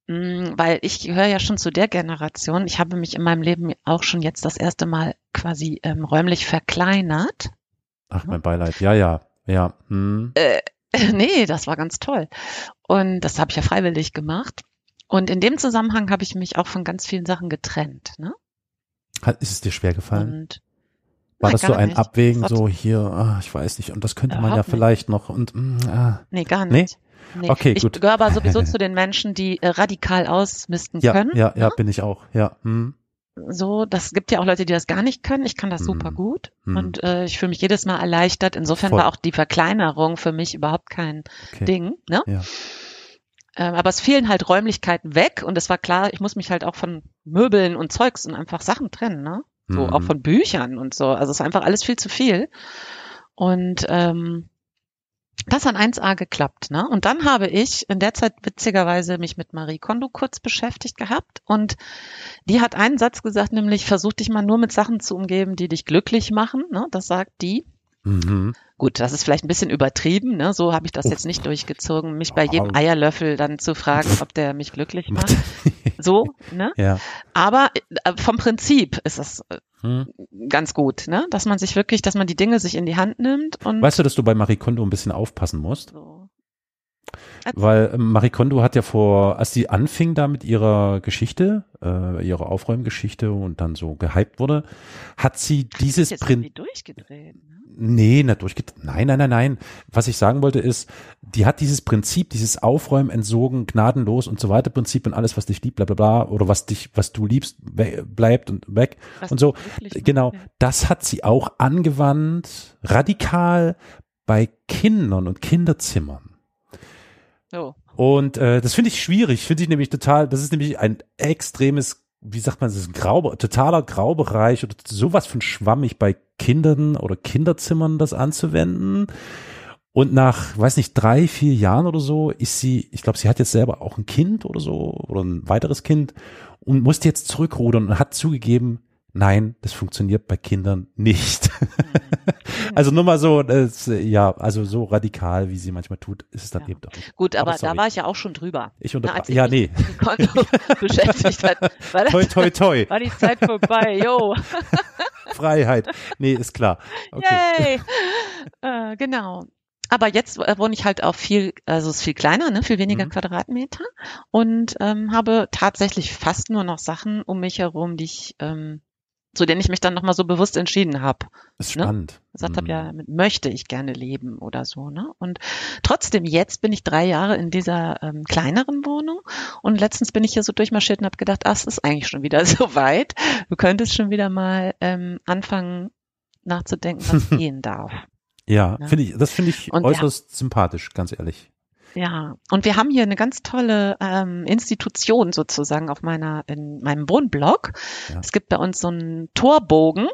Mm, weil ich gehöre ja schon zu der Generation. Ich habe mich in meinem Leben auch schon jetzt das erste Mal quasi ähm, räumlich verkleinert. Ach, mein Beileid. Ja, ja, ja. Hm. Nee, das war ganz toll. Und das habe ich ja freiwillig gemacht. Und in dem Zusammenhang habe ich mich auch von ganz vielen Sachen getrennt. Ne? Hat, ist es dir schwer gefallen? Und war das so ein nicht. Abwägen, so hier, ah, ich weiß nicht, und das könnte man ja vielleicht nicht. noch und mm, ah. Nee, gar nicht. Nee? Nee. Okay, ich gut. Ich gehöre aber sowieso zu den Menschen, die äh, radikal ausmisten ja, können. Ja, ja, ja, bin ich auch, ja. Hm. So, das gibt ja auch Leute, die das gar nicht können. Ich kann das hm. super gut hm. und äh, ich fühle mich jedes Mal erleichtert. Insofern Voll. war auch die Verkleinerung für mich überhaupt kein okay. Ding. Ne? Ja. Ähm, aber es fielen halt Räumlichkeiten weg und es war klar, ich muss mich halt auch von Möbeln und Zeugs und einfach Sachen trennen. Ne? So mhm. auch von Büchern und so. Also es ist einfach alles viel zu viel. Und ähm, das hat 1A geklappt, ne? Und dann habe ich in der Zeit witzigerweise mich mit Marie Kondo kurz beschäftigt gehabt und die hat einen Satz gesagt, nämlich versuch dich mal nur mit Sachen zu umgeben, die dich glücklich machen, ne? Das sagt die. Mhm. Gut, das ist vielleicht ein bisschen übertrieben, ne? so habe ich das jetzt nicht durchgezogen, mich bei jedem Eierlöffel dann zu fragen, ob der mich glücklich macht. So, ne? Ja. Aber äh, vom Prinzip ist das äh, hm. ganz gut, ne? Dass man sich wirklich, dass man die Dinge sich in die Hand nimmt und. Weißt du, dass du bei Marie Kondo ein bisschen aufpassen musst? So. Weil ähm, Marie Kondo hat ja vor, als sie anfing da mit ihrer Geschichte, äh, ihrer Aufräumgeschichte und dann so gehypt wurde, hat sie dieses Prinzip. durchgedreht. Ne? Nee, nicht durchgedreht. Nein, nein, nein, nein. Was ich sagen wollte ist, die hat dieses Prinzip, dieses Aufräumen, Entsogen, gnadenlos und so weiter Prinzip und alles, was dich liebt, bla bla bla, oder was dich, was du liebst, bleibt und weg was und so. Genau, das hat sie auch angewandt, radikal bei Kindern und Kinderzimmern. Oh. Und äh, das finde ich schwierig, finde ich nämlich total, das ist nämlich ein extremes, wie sagt man, das ist ein Grau, totaler Graubereich oder sowas von schwammig bei Kindern oder Kinderzimmern das anzuwenden. Und nach, weiß nicht, drei, vier Jahren oder so ist sie, ich glaube, sie hat jetzt selber auch ein Kind oder so oder ein weiteres Kind und musste jetzt zurückrudern und hat zugegeben, Nein, das funktioniert bei Kindern nicht. also nur mal so, das, ja, also so radikal, wie sie manchmal tut, ist es dann ja. eben doch nicht. Gut, aber, aber da war ich ja auch schon drüber. Ich unter Na, ja, nee. Konto beschäftigt hat, war toi, toi, toi. War die Zeit vorbei, yo. Freiheit. Nee, ist klar. Okay. Yay. Äh, genau. Aber jetzt wohne ich halt auf viel, also es ist viel kleiner, ne, viel weniger mhm. Quadratmeter und ähm, habe tatsächlich fast nur noch Sachen um mich herum, die ich ähm, zu denen ich mich dann nochmal so bewusst entschieden habe. Ist ne? spannend. Gesagt mhm. habe, ja, möchte ich gerne leben oder so. Ne? Und trotzdem, jetzt bin ich drei Jahre in dieser ähm, kleineren Wohnung und letztens bin ich hier so durchmarschiert und habe gedacht, ach, es ist eigentlich schon wieder so weit. Du könntest schon wieder mal ähm, anfangen nachzudenken, was gehen darf. Ja, ne? finde ich, das finde ich und äußerst ja. sympathisch, ganz ehrlich. Ja, und wir haben hier eine ganz tolle ähm, Institution sozusagen auf meiner, in meinem Wohnblock. Ja. Es gibt bei uns so einen Torbogen.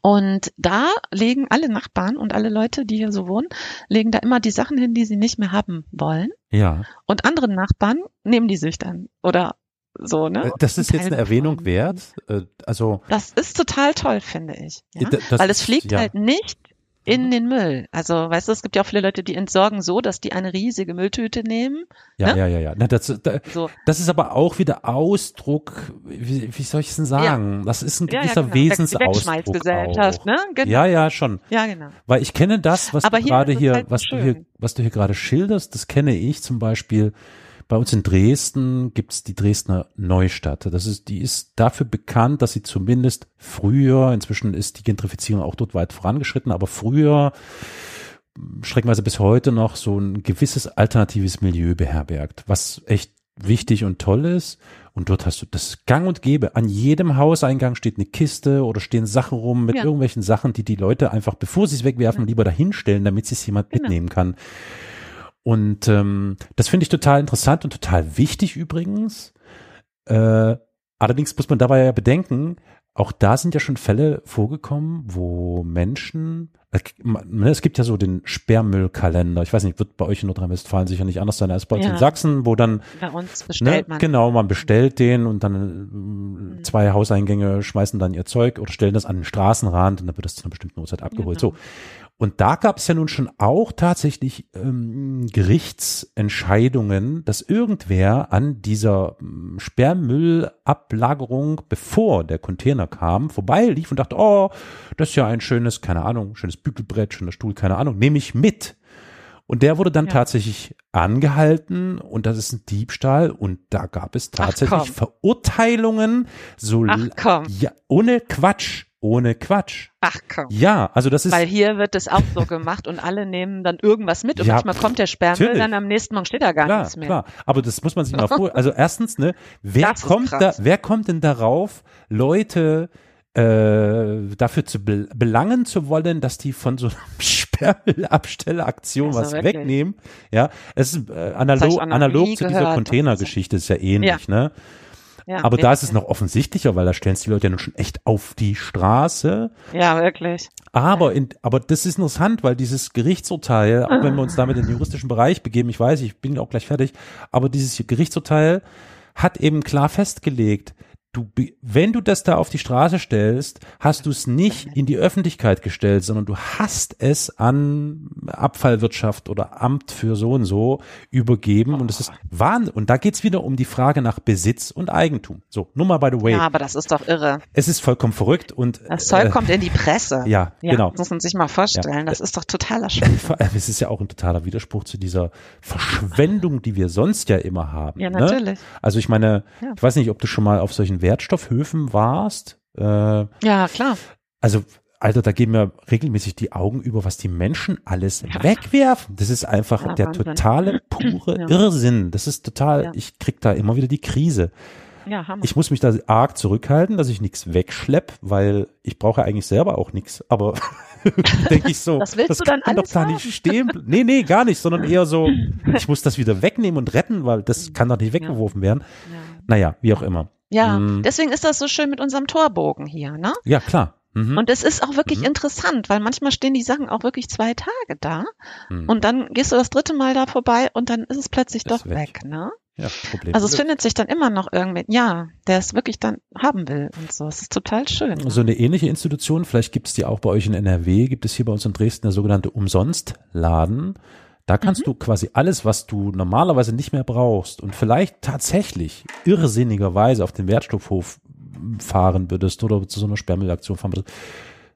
Und da legen alle Nachbarn und alle Leute, die hier so wohnen, legen da immer die Sachen hin, die sie nicht mehr haben wollen. Ja. Und andere Nachbarn nehmen die sich dann oder so, ne? Äh, das ist jetzt eine Erwähnung wert. Äh, also. Das ist total toll, finde ich. Ja? Weil es fliegt ja. halt nicht in mhm. den Müll. Also, weißt du, es gibt ja auch viele Leute, die entsorgen so, dass die eine riesige Mülltüte nehmen. Ja, ne? ja, ja, ja. Na, das, da, so. das ist aber auch wieder Ausdruck, wie, wie soll ich es denn sagen? Ja. Das ist ein gewisser ja, ja, genau. Wesensausdruck auch. Ne? Genau. Ja, ja, schon. Ja, genau. Weil ich kenne das, was aber du gerade hier, halt was schön. du hier, was du hier gerade schilderst, das kenne ich zum Beispiel bei uns in Dresden gibt's die Dresdner Neustadt. Das ist, die ist dafür bekannt, dass sie zumindest früher, inzwischen ist die Gentrifizierung auch dort weit vorangeschritten, aber früher schreckenweise bis heute noch so ein gewisses alternatives Milieu beherbergt, was echt wichtig und toll ist. Und dort hast du das Gang und Gäbe. An jedem Hauseingang steht eine Kiste oder stehen Sachen rum mit ja. irgendwelchen Sachen, die die Leute einfach, bevor sie es wegwerfen, ja. lieber dahinstellen, damit sie es jemand genau. mitnehmen kann. Und ähm, das finde ich total interessant und total wichtig übrigens. Äh, allerdings muss man dabei ja bedenken, auch da sind ja schon Fälle vorgekommen, wo Menschen Ne, es gibt ja so den Sperrmüllkalender. Ich weiß nicht, wird bei euch in Nordrhein-Westfalen sicher nicht anders sein als bei uns ja. in Sachsen, wo dann bei uns bestellt ne, man. Genau, man bestellt den und dann mhm. zwei Hauseingänge schmeißen dann ihr Zeug oder stellen das an den Straßenrand und dann wird das zu einer bestimmten Uhrzeit abgeholt. Genau. So. Und da gab es ja nun schon auch tatsächlich ähm, Gerichtsentscheidungen, dass irgendwer an dieser ähm, Sperrmüllablagerung, bevor der Container kam, vorbei lief und dachte, oh, das ist ja ein schönes, keine Ahnung, schönes Bügelbrett, schöner Stuhl, keine Ahnung, nehme ich mit. Und der wurde dann ja. tatsächlich angehalten und das ist ein Diebstahl und da gab es tatsächlich Verurteilungen, so ja, ohne Quatsch ohne Quatsch. Ach komm. Ja, also das ist. Weil hier wird es auch so gemacht und alle nehmen dann irgendwas mit und ja, manchmal kommt der Sperrmüll, dann am nächsten Morgen steht da gar klar, nichts mehr. Klar, aber das muss man sich mal vor. Also erstens, ne, wer kommt da, wer kommt denn darauf, Leute äh, dafür zu be belangen zu wollen, dass die von so einer Sperrmüllabstellaktion also was wirklich? wegnehmen? Ja, es ist äh, analog, analog zu dieser Containergeschichte ist ja ähnlich, ja. ne? Ja, aber da ist es noch offensichtlicher, weil da stellen es die Leute ja nun schon echt auf die Straße. Ja, wirklich. Aber, in, aber das ist interessant, weil dieses Gerichtsurteil, auch wenn wir uns damit in den juristischen Bereich begeben, ich weiß, ich bin auch gleich fertig, aber dieses Gerichtsurteil hat eben klar festgelegt, du, wenn du das da auf die Straße stellst, hast du es nicht in die Öffentlichkeit gestellt, sondern du hast es an Abfallwirtschaft oder Amt für so und so übergeben und es ist Wahnsinn. Und da geht's wieder um die Frage nach Besitz und Eigentum. So, nur mal by the way. Ja, aber das ist doch irre. Es ist vollkommen verrückt und das Zeug äh, kommt in die Presse. Ja, ja, genau. Das muss man sich mal vorstellen. Ja. Das ist doch totaler Schwachsinn. Es ist ja auch ein totaler Widerspruch zu dieser Verschwendung, die wir sonst ja immer haben. Ja, ne? natürlich. Ne? Also ich meine, ja. ich weiß nicht, ob du schon mal auf solchen Wertstoffhöfen warst. Äh, ja, klar. Also, Alter, da gehen mir regelmäßig die Augen über, was die Menschen alles ja. wegwerfen. Das ist einfach ja, der Wahnsinn. totale, pure ja. Irrsinn. Das ist total, ich krieg da immer wieder die Krise. Ja, Hammer. Ich muss mich da arg zurückhalten, dass ich nichts wegschlepp, weil ich brauche eigentlich selber auch nichts. Aber denke ich so, das, willst das du dann kann doch da nicht stehen. Nee, nee, gar nicht, sondern eher so, ich muss das wieder wegnehmen und retten, weil das kann doch nicht weggeworfen werden. Naja, wie auch immer. Ja, mhm. deswegen ist das so schön mit unserem Torbogen hier, ne? Ja, klar. Mhm. Und es ist auch wirklich mhm. interessant, weil manchmal stehen die Sachen auch wirklich zwei Tage da mhm. und dann gehst du das dritte Mal da vorbei und dann ist es plötzlich doch weg. weg, ne? Ja, Problem. Also es findet sich dann immer noch irgendwie, ja, der es wirklich dann haben will und so. Es ist total schön. Ne? So eine ähnliche Institution, vielleicht gibt es die auch bei euch in NRW, gibt es hier bei uns in Dresden der sogenannte Umsonstladen. Da kannst mhm. du quasi alles, was du normalerweise nicht mehr brauchst und vielleicht tatsächlich irrsinnigerweise auf den Wertstoffhof fahren würdest oder zu so einer Sperrmüllaktion fahren würdest,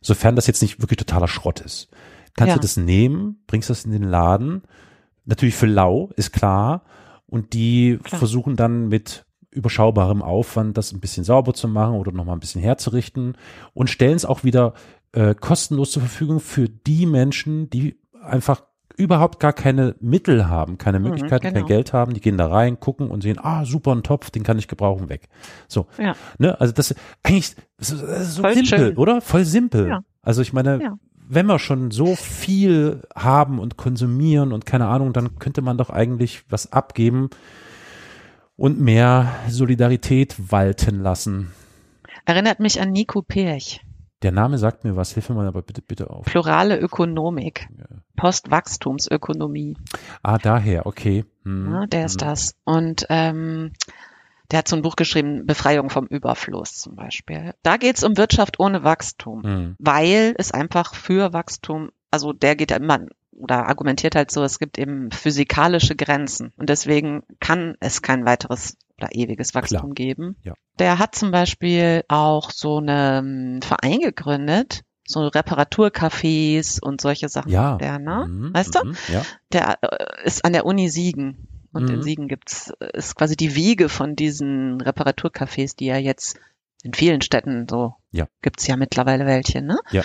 sofern das jetzt nicht wirklich totaler Schrott ist. Kannst ja. du das nehmen, bringst das in den Laden, natürlich für lau, ist klar, und die klar. versuchen dann mit überschaubarem Aufwand das ein bisschen sauber zu machen oder nochmal ein bisschen herzurichten und stellen es auch wieder äh, kostenlos zur Verfügung für die Menschen, die einfach überhaupt gar keine Mittel haben, keine mhm, Möglichkeiten, mhm, genau. kein Geld haben, die gehen da rein, gucken und sehen, ah, super, ein Topf, den kann ich gebrauchen, weg. So. Ja. Ne, also das eigentlich das ist so Voll simpel, schön. oder? Voll simpel. Ja. Also ich meine, ja. wenn wir schon so viel haben und konsumieren und keine Ahnung, dann könnte man doch eigentlich was abgeben und mehr Solidarität walten lassen. Erinnert mich an Nico Perch. Der Name sagt mir was, hilf mir mal aber bitte, bitte auf. Plurale Ökonomik. Ja. Postwachstumsökonomie. Ah, daher, okay. Hm. Ja, der ist hm. das. Und ähm, der hat so ein Buch geschrieben, Befreiung vom Überfluss zum Beispiel. Da geht's um Wirtschaft ohne Wachstum, hm. weil es einfach für Wachstum, also der geht ja immer oder argumentiert halt so, es gibt eben physikalische Grenzen und deswegen kann es kein weiteres oder ewiges Wachstum Klar. geben. Ja. Der hat zum Beispiel auch so einen Verein gegründet, so Reparaturcafés und solche Sachen. Ja. Der, ne? Mhm. Weißt du? Mhm. Ja. Der äh, ist an der Uni Siegen. Und mhm. in Siegen gibt's, ist quasi die Wiege von diesen Reparaturcafés, die ja jetzt in vielen Städten so ja. gibt's ja mittlerweile welche, ne? Ja.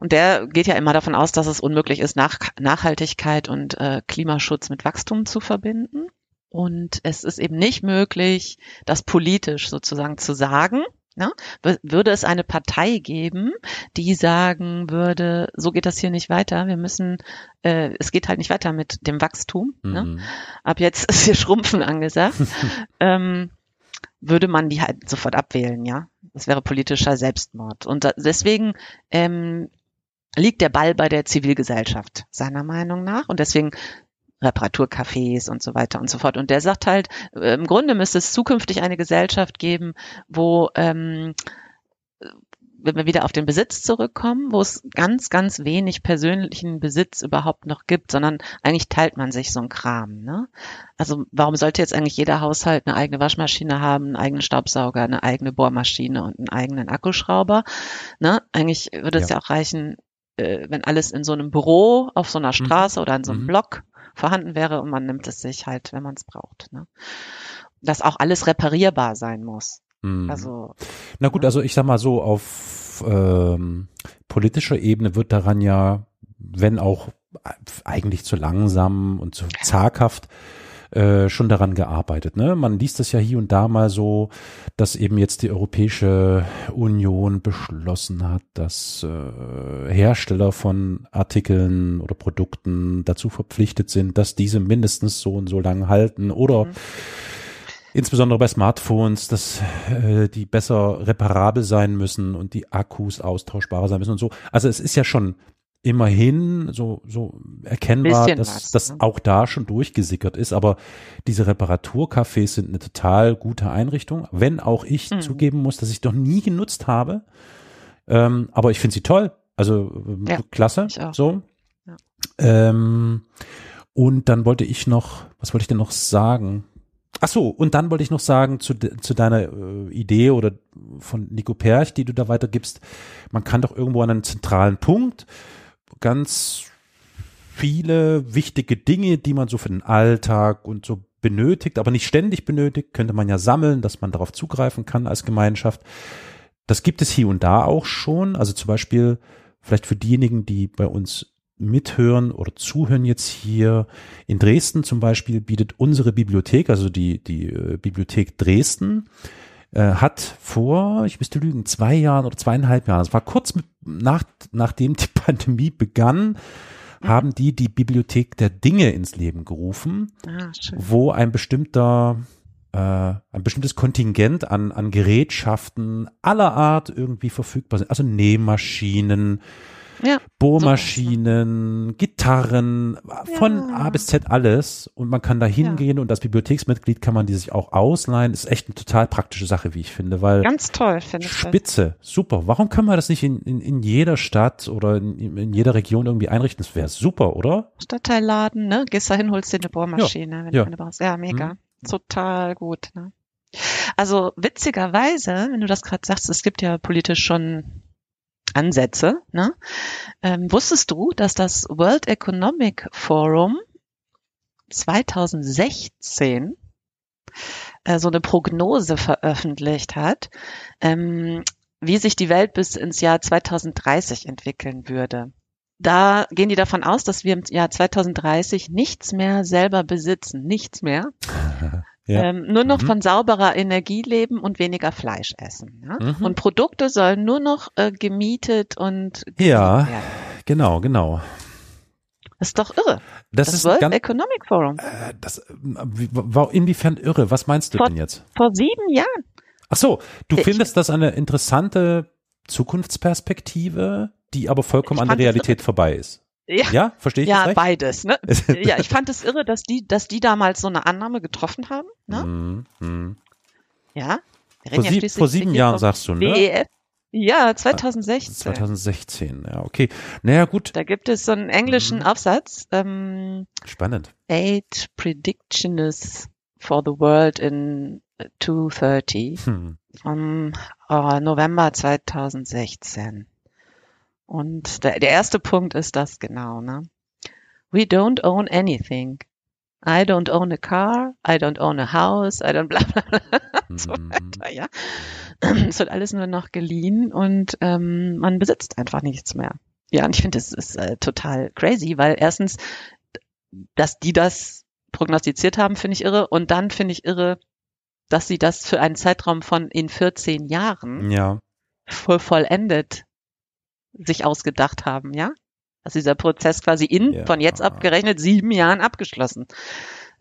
Und der geht ja immer davon aus, dass es unmöglich ist, Nach Nachhaltigkeit und äh, Klimaschutz mit Wachstum zu verbinden. Und es ist eben nicht möglich, das politisch sozusagen zu sagen. Ne? Würde es eine Partei geben, die sagen würde, so geht das hier nicht weiter, wir müssen, äh, es geht halt nicht weiter mit dem Wachstum. Ne? Mhm. Ne? Ab jetzt ist hier Schrumpfen angesagt. ähm, würde man die halt sofort abwählen, ja. Das wäre politischer Selbstmord. Und da, deswegen ähm, liegt der Ball bei der Zivilgesellschaft, seiner Meinung nach. Und deswegen Reparaturcafés und so weiter und so fort. Und der sagt halt, äh, im Grunde müsste es zukünftig eine Gesellschaft geben, wo ähm, wenn wir wieder auf den Besitz zurückkommen, wo es ganz, ganz wenig persönlichen Besitz überhaupt noch gibt, sondern eigentlich teilt man sich so ein Kram. Ne? Also warum sollte jetzt eigentlich jeder Haushalt eine eigene Waschmaschine haben, einen eigenen Staubsauger, eine eigene Bohrmaschine und einen eigenen Akkuschrauber? Ne? Eigentlich würde es ja. ja auch reichen, äh, wenn alles in so einem Büro auf so einer mhm. Straße mhm. oder in so einem mhm. Block vorhanden wäre und man nimmt es sich halt, wenn man es braucht. Ne? Dass auch alles reparierbar sein muss. Mhm. Also na gut, also ich sag mal so auf ähm, politischer Ebene wird daran ja, wenn auch eigentlich zu langsam und zu zaghaft äh, schon daran gearbeitet. Ne? Man liest das ja hier und da mal so, dass eben jetzt die Europäische Union beschlossen hat, dass äh, Hersteller von Artikeln oder Produkten dazu verpflichtet sind, dass diese mindestens so und so lang halten oder mhm insbesondere bei Smartphones, dass äh, die besser reparabel sein müssen und die Akkus austauschbarer sein müssen und so. Also es ist ja schon immerhin so, so erkennbar, dass was, das ne? auch da schon durchgesickert ist. Aber diese Reparaturcafés sind eine total gute Einrichtung, wenn auch ich mhm. zugeben muss, dass ich doch nie genutzt habe. Ähm, aber ich finde sie toll. Also äh, ja, klasse. So. Ja. Ähm, und dann wollte ich noch, was wollte ich denn noch sagen? Ach so, und dann wollte ich noch sagen zu, zu deiner äh, Idee oder von Nico Perch, die du da weitergibst. Man kann doch irgendwo an einen zentralen Punkt ganz viele wichtige Dinge, die man so für den Alltag und so benötigt, aber nicht ständig benötigt, könnte man ja sammeln, dass man darauf zugreifen kann als Gemeinschaft. Das gibt es hier und da auch schon. Also zum Beispiel vielleicht für diejenigen, die bei uns mithören oder zuhören jetzt hier. In Dresden zum Beispiel bietet unsere Bibliothek, also die, die äh, Bibliothek Dresden, äh, hat vor, ich müsste lügen, zwei Jahren oder zweieinhalb Jahren, es war kurz mit, nach, nachdem die Pandemie begann, haben die die Bibliothek der Dinge ins Leben gerufen, ah, wo ein bestimmter äh, ein bestimmtes Kontingent an, an Gerätschaften aller Art irgendwie verfügbar sind. Also Nähmaschinen, ja, Bohrmaschinen, so Gitarren, von ja. A bis Z alles. Und man kann da hingehen ja. und als Bibliotheksmitglied kann man die sich auch ausleihen. Ist echt eine total praktische Sache, wie ich finde, weil. Ganz toll, finde ich. Spitze, das. super. Warum können wir das nicht in, in, in jeder Stadt oder in, in jeder Region irgendwie einrichten? Das wäre super, oder? Stadtteilladen, ne? Gehst da hin, holst dir eine Bohrmaschine, wenn du eine brauchst. Ja, mega. Mhm. Total gut, ne? Also witzigerweise, wenn du das gerade sagst, es gibt ja politisch schon Ansätze. Ne? Ähm, wusstest du, dass das World Economic Forum 2016 äh, so eine Prognose veröffentlicht hat, ähm, wie sich die Welt bis ins Jahr 2030 entwickeln würde. Da gehen die davon aus, dass wir im Jahr 2030 nichts mehr selber besitzen, nichts mehr. Ja. Ähm, nur noch mhm. von sauberer Energie leben und weniger Fleisch essen. Ja? Mhm. Und Produkte sollen nur noch äh, gemietet und ja, werden. genau, genau. Das ist doch irre. Das, das ist World ganz, Economic Forum. Äh, das, inwiefern irre? Was meinst du vor, denn jetzt? Vor sieben Jahren. Ach so, du ich, findest das eine interessante Zukunftsperspektive, die aber vollkommen an der Realität vorbei ist. Ja, ja verstehe ich Ja, das beides. Ne? ja, ich fand es irre, dass die, dass die damals so eine Annahme getroffen haben. Ne? Mm, mm. Ja. Vor, ja sie, vor sieben Jahren sagst du, ne? WEF. Ja, 2016. 2016, ja, okay. Naja, gut. Da gibt es so einen englischen mhm. Aufsatz. Ähm, Spannend. Eight Predictions for the World in 230 hm. vom äh, November 2016. Und der, der erste Punkt ist das genau, ne? We don't own anything. I don't own a car, I don't own a house, I don't bla bla bla so mhm. weiter, ja. Es wird alles nur noch geliehen und ähm, man besitzt einfach nichts mehr. Ja, und ich finde, das ist äh, total crazy, weil erstens, dass die das prognostiziert haben, finde ich irre. Und dann finde ich irre, dass sie das für einen Zeitraum von in 14 Jahren ja. voll vollendet sich ausgedacht haben, ja? Dass dieser Prozess quasi in, ja. von jetzt abgerechnet, sieben Jahren abgeschlossen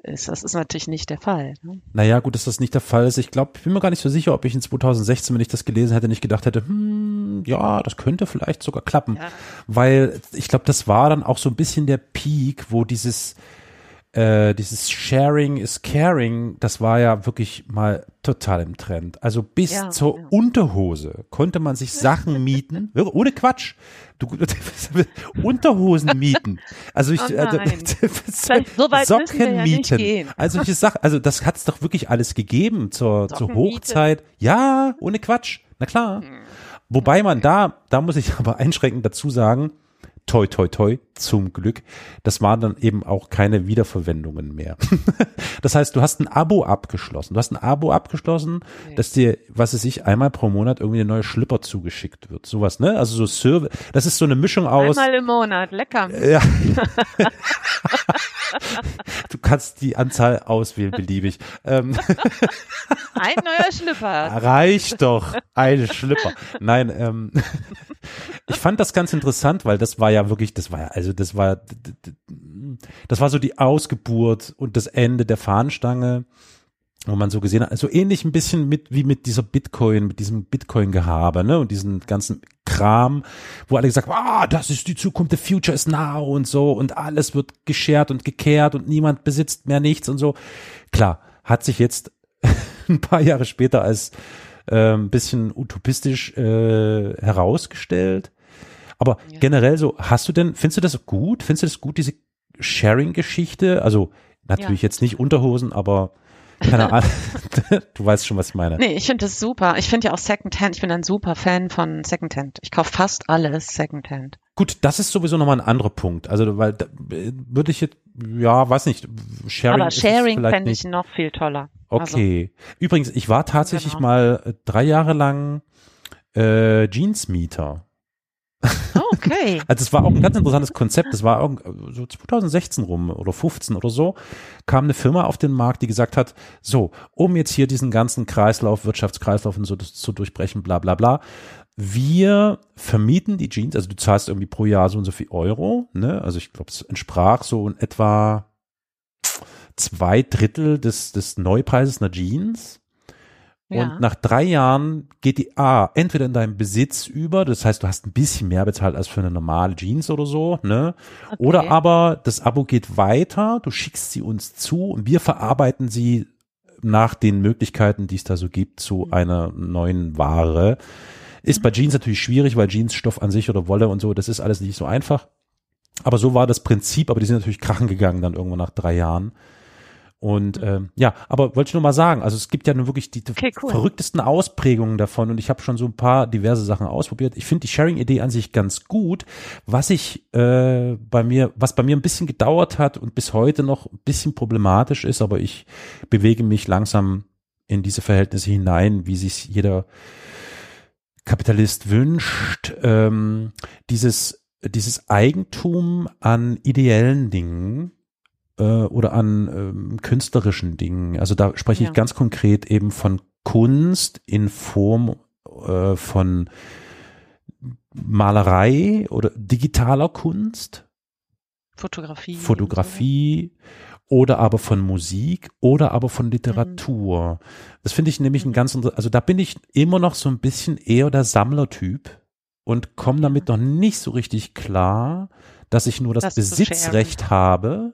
ist. Das ist natürlich nicht der Fall. Ne? Naja, gut, dass das nicht der Fall ist. Ich glaube, ich bin mir gar nicht so sicher, ob ich in 2016, wenn ich das gelesen hätte, nicht gedacht hätte, hm, hm, ja, das könnte vielleicht sogar klappen, ja. weil ich glaube, das war dann auch so ein bisschen der Peak, wo dieses äh, dieses Sharing is Caring, das war ja wirklich mal total im Trend. Also bis ja, zur ja. Unterhose konnte man sich Sachen mieten, ohne Quatsch. Du, Unterhosen mieten. Also ich, oh also, so Socken ja mieten. Also ich sag, also das hat es doch wirklich alles gegeben zur, zur Hochzeit. Ja, ohne Quatsch. Na klar. Hm. Wobei man da, da muss ich aber einschränkend dazu sagen, toi, toi, toi, zum Glück. Das waren dann eben auch keine Wiederverwendungen mehr. das heißt, du hast ein Abo abgeschlossen. Du hast ein Abo abgeschlossen, okay. dass dir, was es sich einmal pro Monat irgendwie eine neue Schlipper zugeschickt wird. Sowas, ne? Also so Service. Das ist so eine Mischung aus. Einmal im Monat, lecker. Ja. du kannst die Anzahl auswählen, beliebig. Ähm. Ein neuer Schlipper. Reicht doch. Ein Schlipper. Nein, ähm, ich fand das ganz interessant, weil das war ja wirklich, das war ja, also das war, das war so die Ausgeburt und das Ende der Fahnenstange, wo man so gesehen hat, also ähnlich ein bisschen mit, wie mit dieser Bitcoin, mit diesem Bitcoin-Gehabe, ne, und diesen ganzen Kram, wo alle gesagt haben, ah, das ist die Zukunft, the future is now und so, und alles wird geschert und gekehrt und niemand besitzt mehr nichts und so. Klar, hat sich jetzt ein paar Jahre später als äh, ein bisschen utopistisch äh, herausgestellt. Aber ja. generell so, hast du denn, findest du das gut? Findest du das gut, diese Sharing-Geschichte? Also natürlich ja. jetzt nicht Unterhosen, aber keine Ahnung. du weißt schon, was ich meine. Nee, ich finde das super. Ich finde ja auch Secondhand. Ich bin ein super Fan von Secondhand. Ich kaufe fast alles Secondhand. Gut, das ist sowieso nochmal ein anderer Punkt. Also, weil da, würde ich jetzt, ja, weiß nicht, Sharing. Aber Sharing fände ich noch viel toller. Okay. Also, Übrigens, ich war tatsächlich genau. mal drei Jahre lang äh, Jeansmieter. Oh, okay. also es war auch ein ganz interessantes Konzept. Das war so 2016 rum oder 15 oder so, kam eine Firma auf den Markt, die gesagt hat, so, um jetzt hier diesen ganzen Kreislauf, Wirtschaftskreislauf und so zu durchbrechen, bla bla bla, wir vermieten die Jeans, also du zahlst irgendwie pro Jahr so und so viel Euro, ne? Also ich glaube, es entsprach so in etwa zwei Drittel des, des Neupreises einer Jeans. Ja. Und nach drei Jahren geht die A entweder in deinen Besitz über, das heißt, du hast ein bisschen mehr bezahlt als für eine normale Jeans oder so, ne? Okay. Oder aber das Abo geht weiter, du schickst sie uns zu und wir verarbeiten sie nach den Möglichkeiten, die es da so gibt, zu mhm. einer neuen Ware. Ist mhm. bei Jeans natürlich schwierig, weil Jeansstoff an sich oder Wolle und so, das ist alles nicht so einfach. Aber so war das Prinzip, aber die sind natürlich krachen gegangen dann irgendwann nach drei Jahren. Und ähm, ja, aber wollte ich nur mal sagen, also es gibt ja nun wirklich die okay, cool. verrücktesten Ausprägungen davon und ich habe schon so ein paar diverse Sachen ausprobiert. Ich finde die Sharing-Idee an sich ganz gut. Was ich äh, bei mir, was bei mir ein bisschen gedauert hat und bis heute noch ein bisschen problematisch ist, aber ich bewege mich langsam in diese Verhältnisse hinein, wie sich jeder Kapitalist wünscht, ähm, dieses dieses Eigentum an ideellen Dingen äh, oder an ähm, künstlerischen Dingen. Also da spreche ja. ich ganz konkret eben von Kunst in Form äh, von Malerei oder digitaler Kunst. Fotografie. Fotografie oder aber von Musik oder aber von Literatur. Mhm. Das finde ich nämlich mhm. ein ganz, also da bin ich immer noch so ein bisschen eher der Sammlertyp und komme damit noch nicht so richtig klar, dass ich nur das, das Besitzrecht habe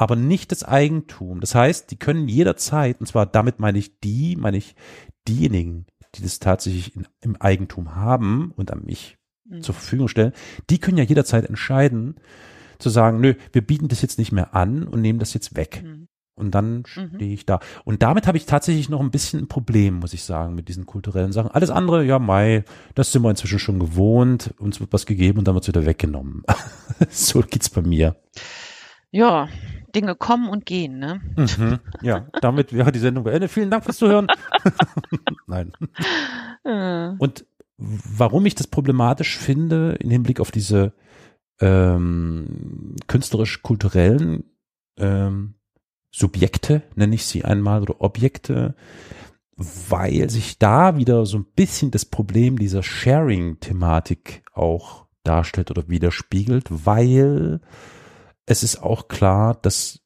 aber nicht das Eigentum. Das heißt, die können jederzeit, und zwar damit meine ich die, meine ich diejenigen, die das tatsächlich in, im Eigentum haben und an mich mhm. zur Verfügung stellen, die können ja jederzeit entscheiden, zu sagen, nö, wir bieten das jetzt nicht mehr an und nehmen das jetzt weg. Mhm. Und dann mhm. stehe ich da. Und damit habe ich tatsächlich noch ein bisschen ein Problem, muss ich sagen, mit diesen kulturellen Sachen. Alles andere, ja, Mai, das sind wir inzwischen schon gewohnt. Uns wird was gegeben und dann wird es wieder weggenommen. so geht's bei mir. Ja, Dinge kommen und gehen, ne? Mhm, ja, damit wäre die Sendung beendet. Vielen Dank fürs Zuhören. Nein. Äh. Und warum ich das problematisch finde, im Hinblick auf diese ähm, künstlerisch-kulturellen ähm, Subjekte, nenne ich sie einmal, oder Objekte, weil sich da wieder so ein bisschen das Problem dieser Sharing-Thematik auch darstellt oder widerspiegelt, weil es ist auch klar, dass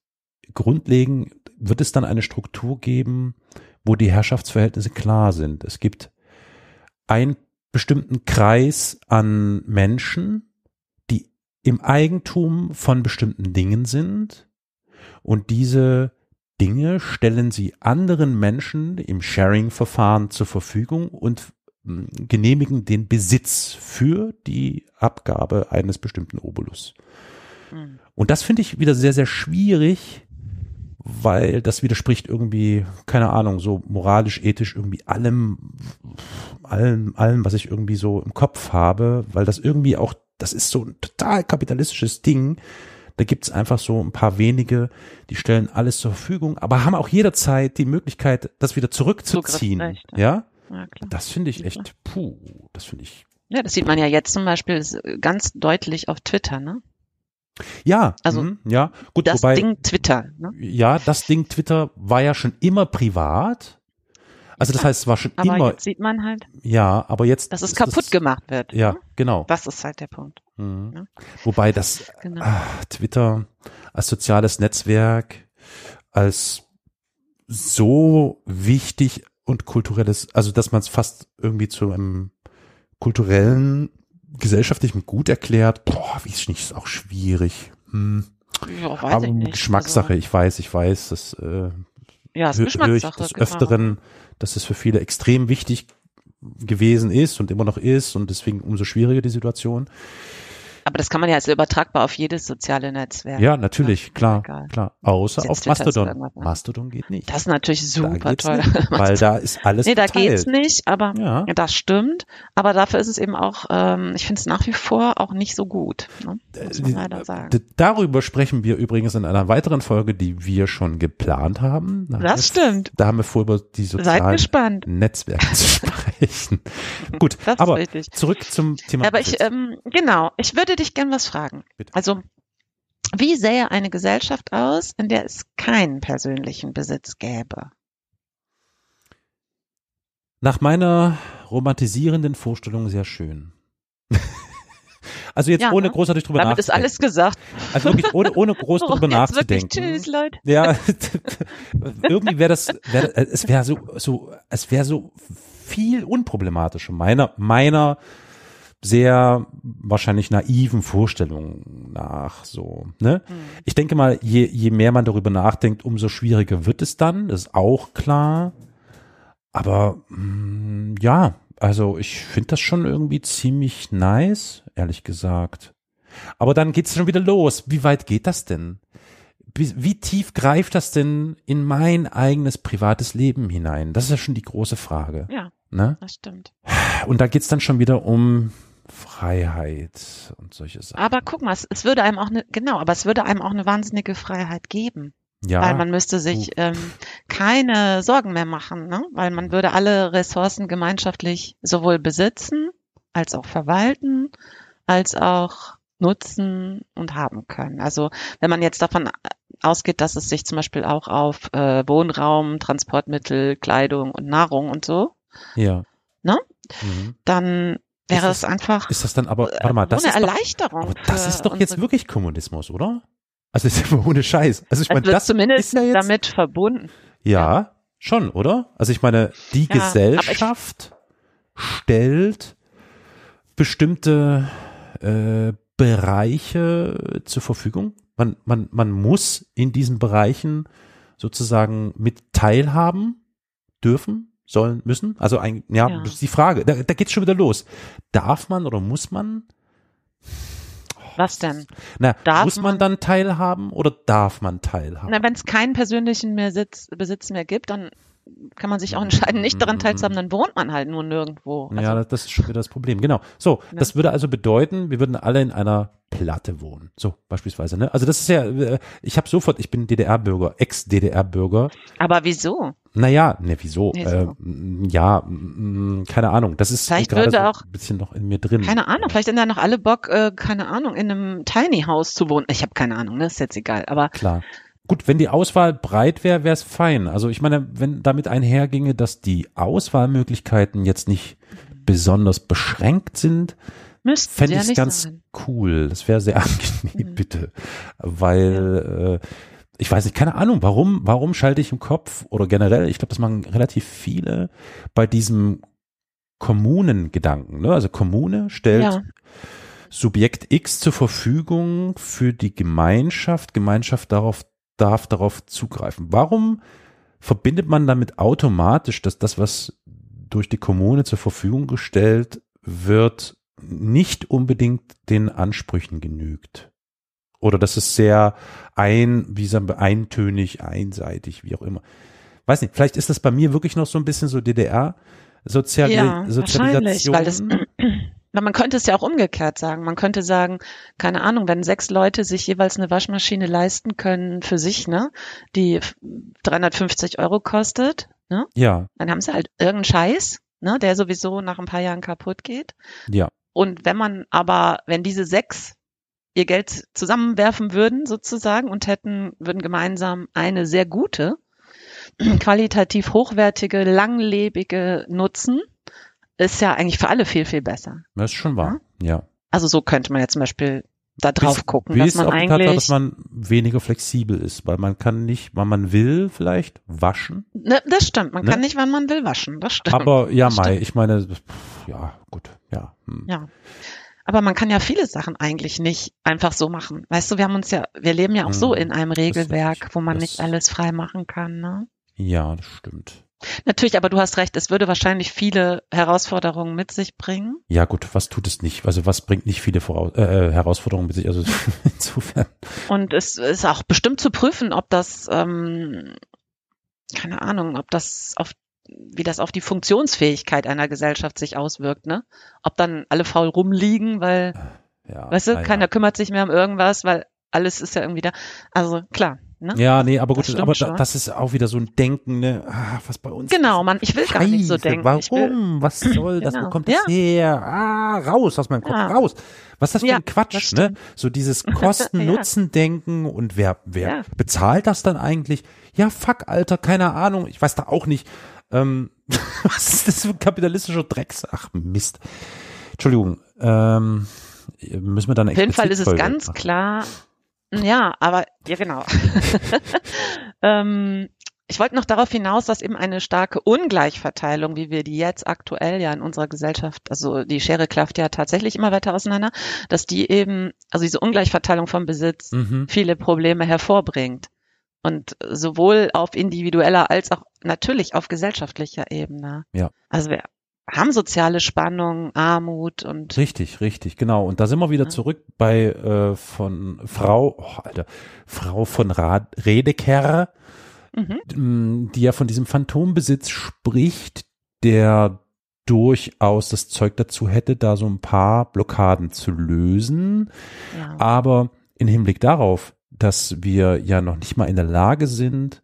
grundlegend wird es dann eine Struktur geben, wo die Herrschaftsverhältnisse klar sind. Es gibt ein bestimmten Kreis an Menschen, die im Eigentum von bestimmten Dingen sind und diese Dinge stellen sie anderen Menschen im Sharing-Verfahren zur Verfügung und hm, genehmigen den Besitz für die Abgabe eines bestimmten Obolus. Mhm. Und das finde ich wieder sehr, sehr schwierig, weil das widerspricht irgendwie, keine Ahnung, so moralisch, ethisch irgendwie allem, allem, allem, was ich irgendwie so im Kopf habe, weil das irgendwie auch, das ist so ein total kapitalistisches Ding. Da gibt's einfach so ein paar wenige, die stellen alles zur Verfügung, aber haben auch jederzeit die Möglichkeit, das wieder zurückzuziehen. Ja? ja das finde ich echt, puh, das finde ich. Ja, das sieht man ja jetzt zum Beispiel ganz deutlich auf Twitter, ne? Ja, also mh, ja, gut, das wobei, Ding Twitter. Ne? Ja, das Ding Twitter war ja schon immer privat. Also das heißt, es war schon aber immer. Jetzt sieht man halt. Ja, aber jetzt. Dass es kaputt das, gemacht wird. Ja, ne? genau. Das ist halt der Punkt. Mhm. Ja? Wobei das genau. ach, Twitter als soziales Netzwerk als so wichtig und kulturelles, also dass man es fast irgendwie zu einem kulturellen gesellschaftlichem Gut erklärt, boah, wie ist nicht auch schwierig. Hm. Ja, weiß Aber ich nicht. Geschmackssache, also, ich weiß, ich weiß, das äh, ja, ist Geschmackssache, des genau. Öfteren, dass es für viele extrem wichtig gewesen ist und immer noch ist und deswegen umso schwieriger die Situation. Aber das kann man ja als übertragbar auf jedes soziale Netzwerk. Ja, natürlich, klar, egal. klar. Außer auf Mastodon. Mastodon geht nicht. Das ist natürlich super toll. Nicht, weil da ist alles Nee, da geteilt. geht's nicht, aber ja. das stimmt. Aber dafür ist es eben auch, ähm, ich finde es nach wie vor auch nicht so gut. Ne? Muss man leider sagen. Darüber sprechen wir übrigens in einer weiteren Folge, die wir schon geplant haben. Da das stimmt. Da haben wir vor, über die sozialen Netzwerke zu sprechen. Gut, aber zurück zum Thema. Aber ich, ähm, genau, ich würde würde dich gern was fragen. Bitte. Also, wie sähe eine Gesellschaft aus, in der es keinen persönlichen Besitz gäbe? Nach meiner romantisierenden Vorstellung sehr schön. Also jetzt ja, ohne ne? großartig drüber Damit nachzudenken. Damit ist alles gesagt. Also wirklich ohne, ohne groß oh, drüber nachzudenken. Tschüss, Leute. Ja, irgendwie wäre das, wär, es wäre so, so, es wäre so viel unproblematischer meiner, meiner sehr wahrscheinlich naiven Vorstellungen nach so. Ne? Mhm. Ich denke mal, je, je mehr man darüber nachdenkt, umso schwieriger wird es dann, ist auch klar. Aber mh, mm, ja, also ich finde das schon irgendwie ziemlich nice, ehrlich gesagt. Aber dann geht's schon wieder los. Wie weit geht das denn? Wie, wie tief greift das denn in mein eigenes privates Leben hinein? Das ist ja schon die große Frage. Ja, ne? das stimmt. Und da geht's dann schon wieder um Freiheit und solche Sachen. Aber guck mal, es, es würde einem auch eine, genau, aber es würde einem auch eine wahnsinnige Freiheit geben. Ja, weil man müsste sich ähm, keine Sorgen mehr machen, ne? weil man würde alle Ressourcen gemeinschaftlich sowohl besitzen als auch verwalten, als auch nutzen und haben können. Also wenn man jetzt davon ausgeht, dass es sich zum Beispiel auch auf äh, Wohnraum, Transportmittel, Kleidung und Nahrung und so, ja. ne? Mhm. dann wäre es einfach. Ist das dann aber, warte mal, das eine ist Erleichterung. Doch, das ist doch jetzt wirklich Kommunismus, oder? Also ist ja ohne Scheiß. Also ich meine, das zumindest ist ja jetzt, damit verbunden. Ja, ja, schon, oder? Also ich meine, die ja, Gesellschaft stellt bestimmte äh, Bereiche zur Verfügung. Man, man, man muss in diesen Bereichen sozusagen mit teilhaben dürfen sollen, müssen? Also ein, ja, ja. das ist die Frage. Da, da geht's schon wieder los. Darf man oder muss man? Was denn? Na, darf muss man, dann teilhaben oder darf man teilhaben? Na, wenn es keinen persönlichen mehr Sitz, Besitz mehr gibt, dann kann man sich auch entscheiden, nicht daran teilzuhaben, dann wohnt man halt nur nirgendwo. Also, ja, das ist schon wieder das Problem. Genau. So, ja. das würde also bedeuten, wir würden alle in einer Platte wohnen. So, beispielsweise. Ne? Also das ist ja, äh, ich habe sofort, ich bin DDR-Bürger, Ex-DDR-Bürger. Aber wieso? Naja, ne, wieso? wieso? Äh, ja, keine Ahnung. Das ist vielleicht gerade so auch, ein bisschen noch in mir drin. Keine Ahnung, vielleicht sind da noch alle Bock, äh, keine Ahnung, in einem Tiny House zu wohnen. Ich habe keine Ahnung, ne? ist jetzt egal. Aber klar. Gut, wenn die Auswahl breit wäre, wäre es fein. Also ich meine, wenn damit einherginge, dass die Auswahlmöglichkeiten jetzt nicht besonders beschränkt sind, fände ich es ganz sein. cool. Das wäre sehr angenehm, mhm. bitte. Weil äh, ich weiß nicht, keine Ahnung, warum, warum schalte ich im Kopf oder generell, ich glaube, das machen relativ viele bei diesem Kommunengedanken. Ne? Also Kommune stellt ja. Subjekt X zur Verfügung für die Gemeinschaft. Gemeinschaft darauf, darf darauf zugreifen. Warum verbindet man damit automatisch, dass das, was durch die Kommune zur Verfügung gestellt wird, nicht unbedingt den Ansprüchen genügt? Oder dass es sehr ein, wie sagen wir, eintönig, einseitig, wie auch immer. Weiß nicht, vielleicht ist das bei mir wirklich noch so ein bisschen so DDR, Sozial ja, Sozialisation. Weil das, na, man könnte es ja auch umgekehrt sagen. Man könnte sagen, keine Ahnung, wenn sechs Leute sich jeweils eine Waschmaschine leisten können für sich, ne, die 350 Euro kostet, ne? Ja. Dann haben sie halt irgendeinen Scheiß, ne, der sowieso nach ein paar Jahren kaputt geht. Ja. Und wenn man aber, wenn diese sechs ihr Geld zusammenwerfen würden sozusagen und hätten, würden gemeinsam eine sehr gute, qualitativ hochwertige, langlebige nutzen, ist ja eigentlich für alle viel, viel besser. Das ist schon wahr, ja. Also so könnte man ja zum Beispiel da drauf wie gucken, wie dass man eigentlich, Tatsache, dass man weniger flexibel ist, weil man kann nicht, wann man will, vielleicht waschen. Ne, das stimmt, man ne? kann nicht, wann man will, waschen. Das stimmt. Aber ja, Mai, ich meine, ja, gut, ja. Hm. Ja. Aber man kann ja viele Sachen eigentlich nicht einfach so machen. Weißt du, wir haben uns ja, wir leben ja auch hm. so in einem Regelwerk, wo man nicht alles frei machen kann, ne? Ja, das stimmt. Natürlich, aber du hast recht, es würde wahrscheinlich viele Herausforderungen mit sich bringen. Ja gut, was tut es nicht? Also was bringt nicht viele Voraus äh, äh Herausforderungen mit sich? Also insofern. Und es ist auch bestimmt zu prüfen, ob das, ähm, keine Ahnung, ob das auf wie das auf die Funktionsfähigkeit einer Gesellschaft sich auswirkt, ne? Ob dann alle faul rumliegen, weil, ja, weißt du, ja. keiner kümmert sich mehr um irgendwas, weil alles ist ja irgendwie da. Also klar, Ne? Ja, nee, aber gut, das aber schon. das ist auch wieder so ein Denken, ne, ah, was bei uns. Genau, man, ich will Scheiße, gar nicht so denken. Warum? Was soll das? Genau. Wo kommt das ja. her? Ah, raus aus meinem Kopf, ja. raus. Was ist das für ja, ein Quatsch, ne? So dieses Kosten-Nutzen-Denken und wer, wer bezahlt das dann eigentlich? Ja, fuck, Alter, keine Ahnung, ich weiß da auch nicht. Ähm, was ist das für ein kapitalistischer Drecks? Ach, Mist. Entschuldigung, ähm, müssen wir dann Auf jeden Fall ist es ganz machen. klar, ja, aber ja genau. ähm, ich wollte noch darauf hinaus, dass eben eine starke Ungleichverteilung, wie wir die jetzt aktuell ja in unserer Gesellschaft, also die Schere klafft ja tatsächlich immer weiter auseinander, dass die eben, also diese Ungleichverteilung vom Besitz mhm. viele Probleme hervorbringt. Und sowohl auf individueller als auch natürlich auf gesellschaftlicher Ebene. Ja. Also wir haben soziale Spannung, Armut und richtig, richtig, genau. Und da sind wir wieder zurück bei äh, von Frau, oh, Alter, Frau von Rad Redeker, mhm. die ja von diesem Phantombesitz spricht, der durchaus das Zeug dazu hätte, da so ein paar Blockaden zu lösen. Ja. Aber in Hinblick darauf, dass wir ja noch nicht mal in der Lage sind,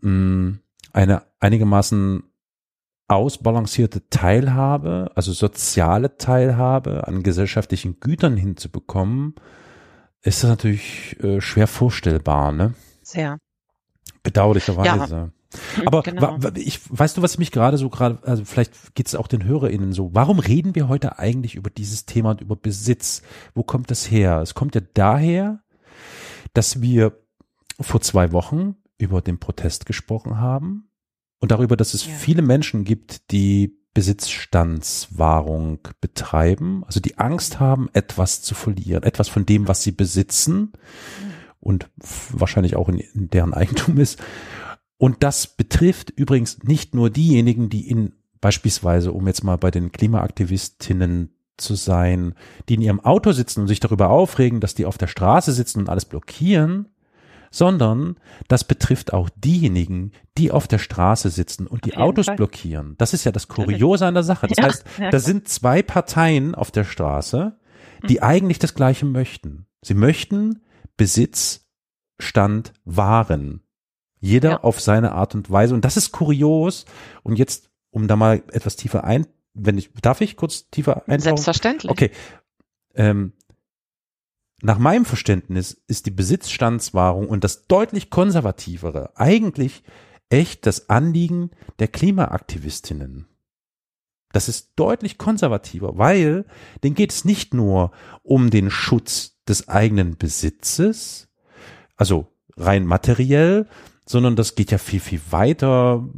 mh, eine einigermaßen ausbalancierte Teilhabe, also soziale Teilhabe an gesellschaftlichen Gütern hinzubekommen, ist das natürlich äh, schwer vorstellbar, ne? Sehr. Bedauerlicherweise. Ja. Aber genau. ich, weißt du, was mich gerade so gerade, also vielleicht geht es auch den HörerInnen so, warum reden wir heute eigentlich über dieses Thema und über Besitz? Wo kommt das her? Es kommt ja daher, dass wir vor zwei Wochen über den Protest gesprochen haben und darüber, dass es ja. viele Menschen gibt, die Besitzstandswahrung betreiben, also die Angst haben, etwas zu verlieren, etwas von dem, was sie besitzen und wahrscheinlich auch in, in deren Eigentum ist. Und das betrifft übrigens nicht nur diejenigen, die in beispielsweise, um jetzt mal bei den Klimaaktivistinnen zu sein, die in ihrem Auto sitzen und sich darüber aufregen, dass die auf der Straße sitzen und alles blockieren, sondern das betrifft auch diejenigen, die auf der Straße sitzen und die Autos Fall. blockieren. Das ist ja das Kuriose an der Sache. Das ja, heißt, ja. da sind zwei Parteien auf der Straße, die mhm. eigentlich das Gleiche möchten. Sie möchten Besitzstand wahren. Jeder ja. auf seine Art und Weise. Und das ist kurios. Und jetzt, um da mal etwas tiefer ein, wenn ich, darf ich kurz tiefer eintauchen? Selbstverständlich. Okay. Ähm, nach meinem Verständnis ist die Besitzstandswahrung und das deutlich konservativere eigentlich echt das Anliegen der Klimaaktivistinnen. Das ist deutlich konservativer, weil denen geht es nicht nur um den Schutz des eigenen Besitzes, also rein materiell, sondern das geht ja viel, viel weiter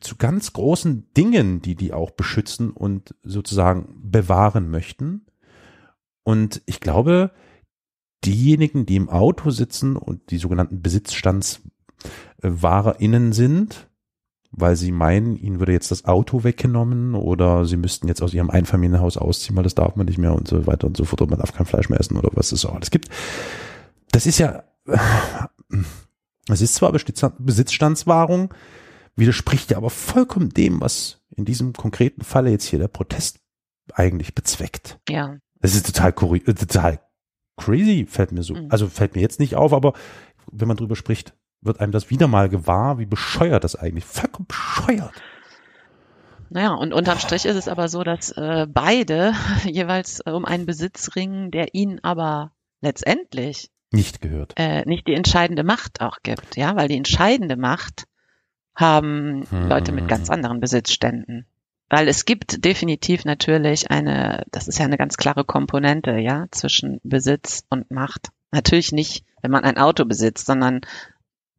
zu ganz großen Dingen, die die auch beschützen und sozusagen bewahren möchten. Und ich glaube, diejenigen, die im Auto sitzen und die sogenannten BesitzstandswahrerInnen sind, weil sie meinen, ihnen würde jetzt das Auto weggenommen oder sie müssten jetzt aus ihrem Einfamilienhaus ausziehen, weil das darf man nicht mehr und so weiter und so fort und man darf kein Fleisch mehr essen oder was es auch alles gibt. Das ist ja, es ist zwar Besitzstandswahrung, widerspricht ja aber vollkommen dem, was in diesem konkreten Falle jetzt hier der Protest eigentlich bezweckt. Ja. Das ist total, total crazy, fällt mir so. Mhm. Also fällt mir jetzt nicht auf, aber wenn man drüber spricht, wird einem das wieder mal gewahr, wie bescheuert das eigentlich, vollkommen bescheuert. Naja, und unterm Strich ist es aber so, dass äh, beide jeweils äh, um einen Besitz ringen, der ihnen aber letztendlich nicht gehört. Äh, nicht die entscheidende Macht auch gibt, ja, weil die entscheidende Macht haben hm. Leute mit ganz anderen Besitzständen. Weil es gibt definitiv natürlich eine, das ist ja eine ganz klare Komponente, ja, zwischen Besitz und Macht. Natürlich nicht, wenn man ein Auto besitzt, sondern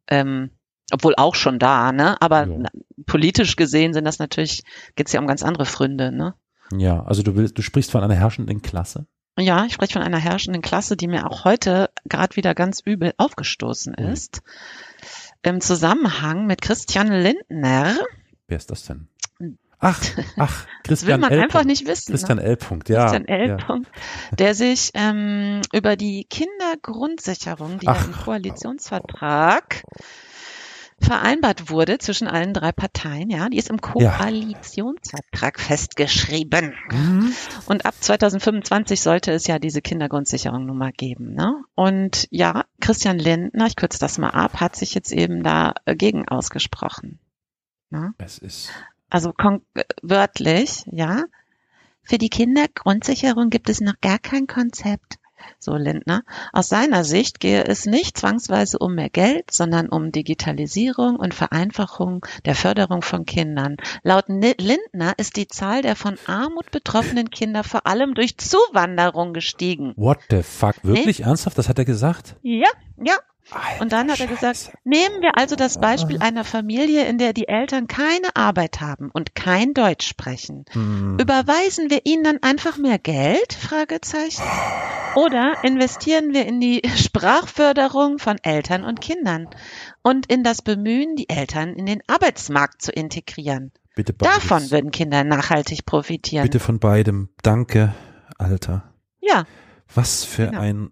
ähm, obwohl auch schon da, ne? Aber ja. politisch gesehen sind das natürlich, geht's ja um ganz andere Fründe, ne? Ja, also du willst, du sprichst von einer herrschenden Klasse? Ja, ich spreche von einer herrschenden Klasse, die mir auch heute gerade wieder ganz übel aufgestoßen mhm. ist. Im Zusammenhang mit Christian Lindner. Wer ist das denn? Ach, ach, Christian das will man L. einfach nicht wissen. Christian ne? L. Punkt, ja. Christian L. Ja. Punkt, der sich ähm, über die Kindergrundsicherung, die ach. ja im Koalitionsvertrag vereinbart wurde zwischen allen drei Parteien, ja, die ist im Koalitionsvertrag ja. festgeschrieben. Mhm. Und ab 2025 sollte es ja diese Kindergrundsicherung nun mal geben. Ne? Und ja, Christian Lindner, ich kürze das mal ab, hat sich jetzt eben dagegen ausgesprochen. Ne? Es ist also wörtlich, ja. Für die Kindergrundsicherung gibt es noch gar kein Konzept. So Lindner. Aus seiner Sicht gehe es nicht zwangsweise um mehr Geld, sondern um Digitalisierung und Vereinfachung der Förderung von Kindern. Laut Lindner ist die Zahl der von Armut betroffenen Kinder vor allem durch Zuwanderung gestiegen. What the fuck? Wirklich nee? ernsthaft? Das hat er gesagt? Ja, ja. Alter, und dann hat er gesagt, Scheiße. nehmen wir also das Beispiel einer Familie, in der die Eltern keine Arbeit haben und kein Deutsch sprechen. Hm. Überweisen wir ihnen dann einfach mehr Geld? Fragezeichen. Oder investieren wir in die Sprachförderung von Eltern und Kindern und in das Bemühen, die Eltern in den Arbeitsmarkt zu integrieren? Bitte Davon würden Kinder nachhaltig profitieren. Bitte von beidem. Danke, Alter. Ja. Was für genau. ein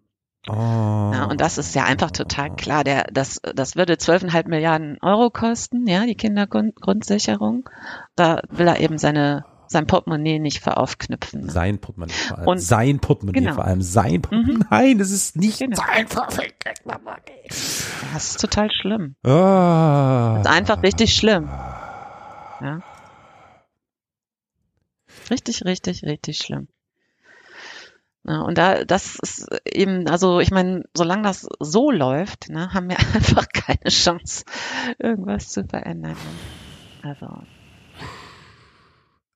Oh. Ja, und das ist ja einfach total klar. Der, das, das würde 12,5 Milliarden Euro kosten, ja, die Kindergrundsicherung. Da will er eben seine sein Portemonnaie nicht veraufknüpfen. Ne? Sein Portemonnaie vor allem. Und, sein Portemonnaie genau. vor allem. Sein Portemonnaie. Mhm. Nein, das ist nicht genau. sein Portemonnaie. Das ist total schlimm. Oh. Das ist einfach richtig schlimm. Ja. Richtig, richtig, richtig schlimm. Ja, und da, das ist eben, also ich meine, solange das so läuft, ne, haben wir einfach keine Chance, irgendwas zu verändern. Also.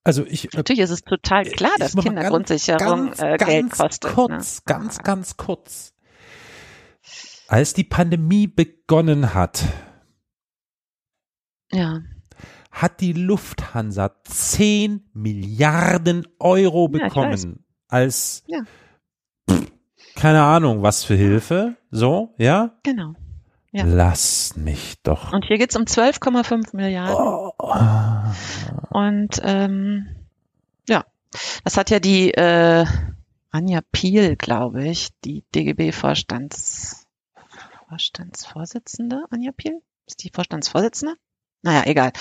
Also ich, äh, Natürlich ist es total klar, dass Kindergrundsicherung ganz, äh, Geld ganz kostet. Kurz, ne? Ganz, ganz kurz. Als die Pandemie begonnen hat, ja. hat die Lufthansa 10 Milliarden Euro bekommen als ja. keine Ahnung, was für Hilfe. So, ja? Genau. Ja. Lass mich doch. Und hier geht's um 12,5 Milliarden. Oh. Und ähm, ja, das hat ja die äh, Anja Piel, glaube ich, die DGB-Vorstands Vorstandsvorsitzende. Anja Piel? Ist die Vorstandsvorsitzende? Naja, egal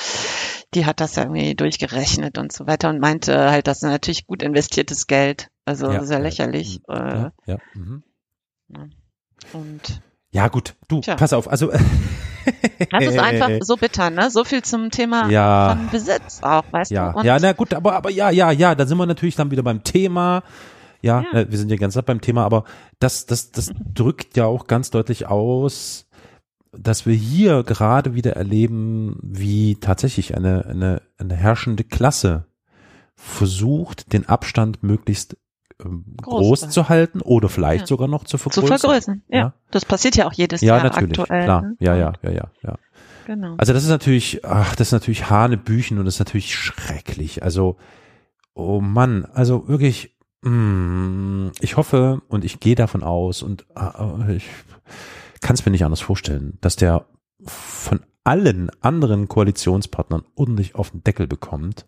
die hat das ja irgendwie durchgerechnet und so weiter und meinte halt, das ist natürlich gut investiertes Geld. Also ja, sehr lächerlich. Ja, äh, ja, ja. Mhm. Und ja, gut, du, Tja. pass auf, also Das ist einfach so bitter, ne? So viel zum Thema ja. von Besitz auch, weißt ja. du? Und ja, na gut, aber, aber ja, ja, ja, da sind wir natürlich dann wieder beim Thema. Ja, ja. Äh, wir sind ja ganz beim Thema, aber das, das, das drückt ja auch ganz deutlich aus, dass wir hier gerade wieder erleben, wie tatsächlich eine, eine, eine herrschende Klasse versucht, den Abstand möglichst ähm, groß, groß zu halten oder vielleicht ja. sogar noch zu vergrößern. Zu vergrößern, ja. ja. Das passiert ja auch jedes ja, Jahr natürlich, aktuell. Klar. Ne? Ja, ja, ja, ja, ja. Genau. Also das ist natürlich, ach, das ist natürlich Hanebüchen und das ist natürlich schrecklich. Also, oh Mann, also wirklich, mm, ich hoffe und ich gehe davon aus und uh, ich kann es mir nicht anders vorstellen, dass der von allen anderen Koalitionspartnern ordentlich auf den Deckel bekommt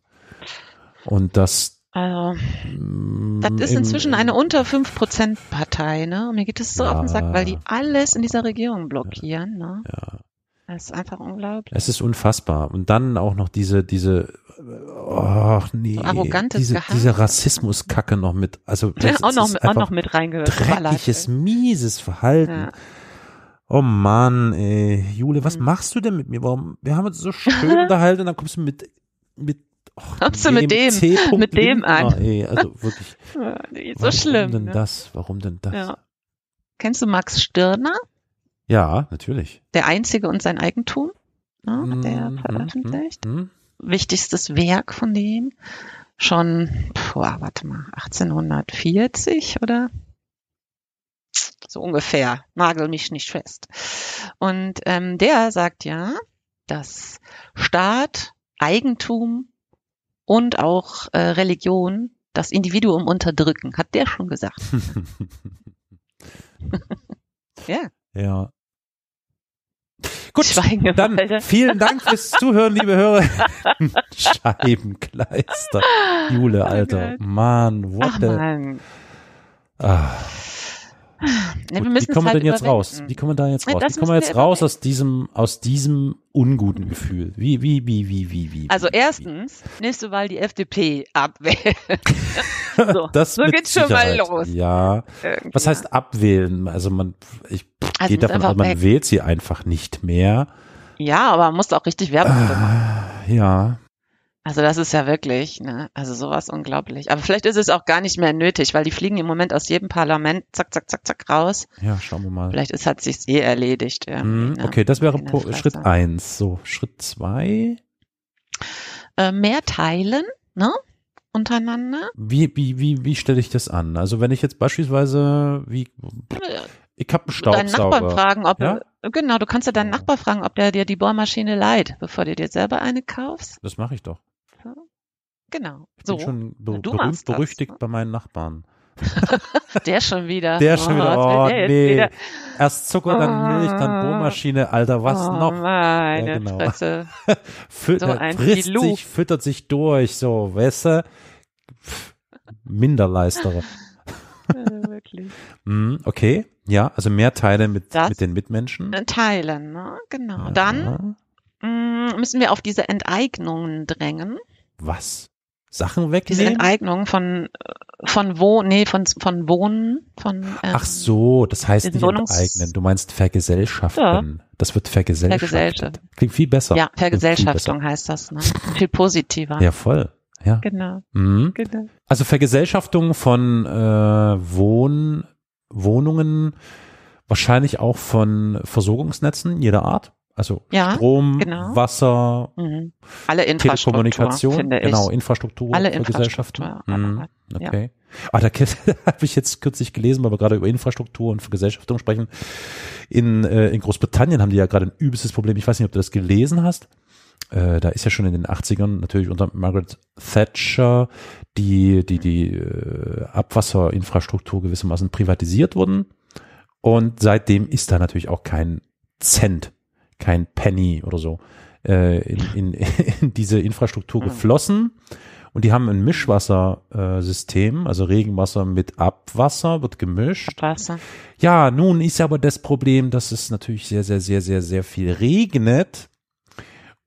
und dass also, mm, das ist inzwischen eine unter 5% Partei, ne? Und mir geht es so ja, auf den Sack, weil die alles in dieser Regierung blockieren, ne? Ja. Das ist einfach unglaublich. Es ist unfassbar. Und dann auch noch diese, diese, ach nee, so arrogantes diese, diese Rassismuskacke noch mit, also das ja, auch, noch, auch noch mit reingehört. Dreckiges, mieses Verhalten. Ja. Oh Mann, ey, Jule, was hm. machst du denn mit mir? Warum? Wir haben uns so schön unterhalten und dann kommst du mit, mit Och, Kommst du mit dem, mit dem an? ey, also wirklich. so warum schlimm. Warum denn ne? das? Warum denn das? Ja. Kennst du Max Stirner? Ja, natürlich. Der Einzige und sein Eigentum, ne, hat der mm, veröffentlicht. Mm, mm. Wichtigstes Werk von dem. Schon, boah, warte mal, 1840 oder? So ungefähr. Nagel mich nicht fest. Und ähm, der sagt ja, dass Staat, Eigentum und auch äh, Religion das Individuum unterdrücken. Hat der schon gesagt. ja. Ja. Gut, dann vielen Dank fürs Zuhören, liebe Hörer. Scheibenkleister. Jule, oh Alter. Mann, what Ach, the... Mann. Ah. Nee, Gut, wie kommen wir halt denn jetzt raus? Wie kommen wir da jetzt raus? wie kommen wir jetzt raus aus diesem, aus diesem unguten Gefühl? Wie, wie, wie, wie, wie, wie? Also erstens, nächste Wahl die FDP abwählen. so, das so geht's schon mal los. Ja. Irgendwie. Was heißt abwählen? Also man, ich also gehe davon aus, man wählt sie einfach nicht mehr. Ja, aber man muss auch richtig Werbung machen. Äh, ja. Also das ist ja wirklich, ne, also sowas unglaublich. Aber vielleicht ist es auch gar nicht mehr nötig, weil die fliegen im Moment aus jedem Parlament zack, zack, zack, zack raus. Ja, schauen wir mal. Vielleicht ist, hat sich's eh erledigt. Ja, mm, okay, das wäre Schritt eins. So, Schritt zwei. Äh, mehr teilen, ne? Untereinander. Wie, wie, wie, wie stelle ich das an? Also wenn ich jetzt beispielsweise, wie, ich habe einen Staubsauger. Deinen Nachbarn fragen, ob ja? genau, du kannst ja deinen Nachbar fragen, ob der dir die Bohrmaschine leiht, bevor du dir selber eine kaufst. Das mache ich doch. Genau. Ich so. bin schon be du berühmt berüchtigt das, ne? bei meinen Nachbarn. der schon wieder. Der schon wieder. Oh, nee. Wieder? Erst Zucker, dann Milch, dann Bohrmaschine. Alter, was oh, noch? Meine ja, genau. Fresse. Füt so ein frisst Filou. sich, füttert sich durch, so, weißt du? Minderleistere. ja, wirklich. mm, okay, ja, also mehr Teile mit, mit den Mitmenschen. Äh, teilen, ne? genau. Ja. Dann mm, müssen wir auf diese Enteignungen drängen. Was? Sachen wegnehmen? Diese Enteignung von von Wohn, nee, von von Wohnen, von ähm, Ach so, das heißt nicht Wohnungs enteignen, du meinst vergesellschaften. Ja. Das wird vergesellschaftet. Vergesellschaft. Klingt viel besser. Ja, Vergesellschaftung heißt das, ne? Viel positiver. Ja, voll. Ja. Genau. Mhm. genau. Also Vergesellschaftung von äh, Wohn Wohnungen, wahrscheinlich auch von Versorgungsnetzen jeder Art. Also ja, Strom, genau. Wasser, mhm. alle Infrastruktur, Telekommunikation, genau, Infrastruktur alle für Gesellschaften. Mhm. Okay. Ja. Ah, da habe ich jetzt kürzlich gelesen, weil wir gerade über Infrastruktur und Vergesellschaftung sprechen. In, äh, in Großbritannien haben die ja gerade ein übelstes Problem. Ich weiß nicht, ob du das gelesen hast. Äh, da ist ja schon in den 80ern natürlich unter Margaret Thatcher die, die, die äh, Abwasserinfrastruktur gewissermaßen privatisiert worden. Und seitdem ist da natürlich auch kein Cent kein Penny oder so äh, in, in, in diese Infrastruktur hm. geflossen. Und die haben ein Mischwassersystem, also Regenwasser mit Abwasser wird gemischt. Abwasser. Ja, nun ist aber das Problem, dass es natürlich sehr, sehr, sehr, sehr, sehr viel regnet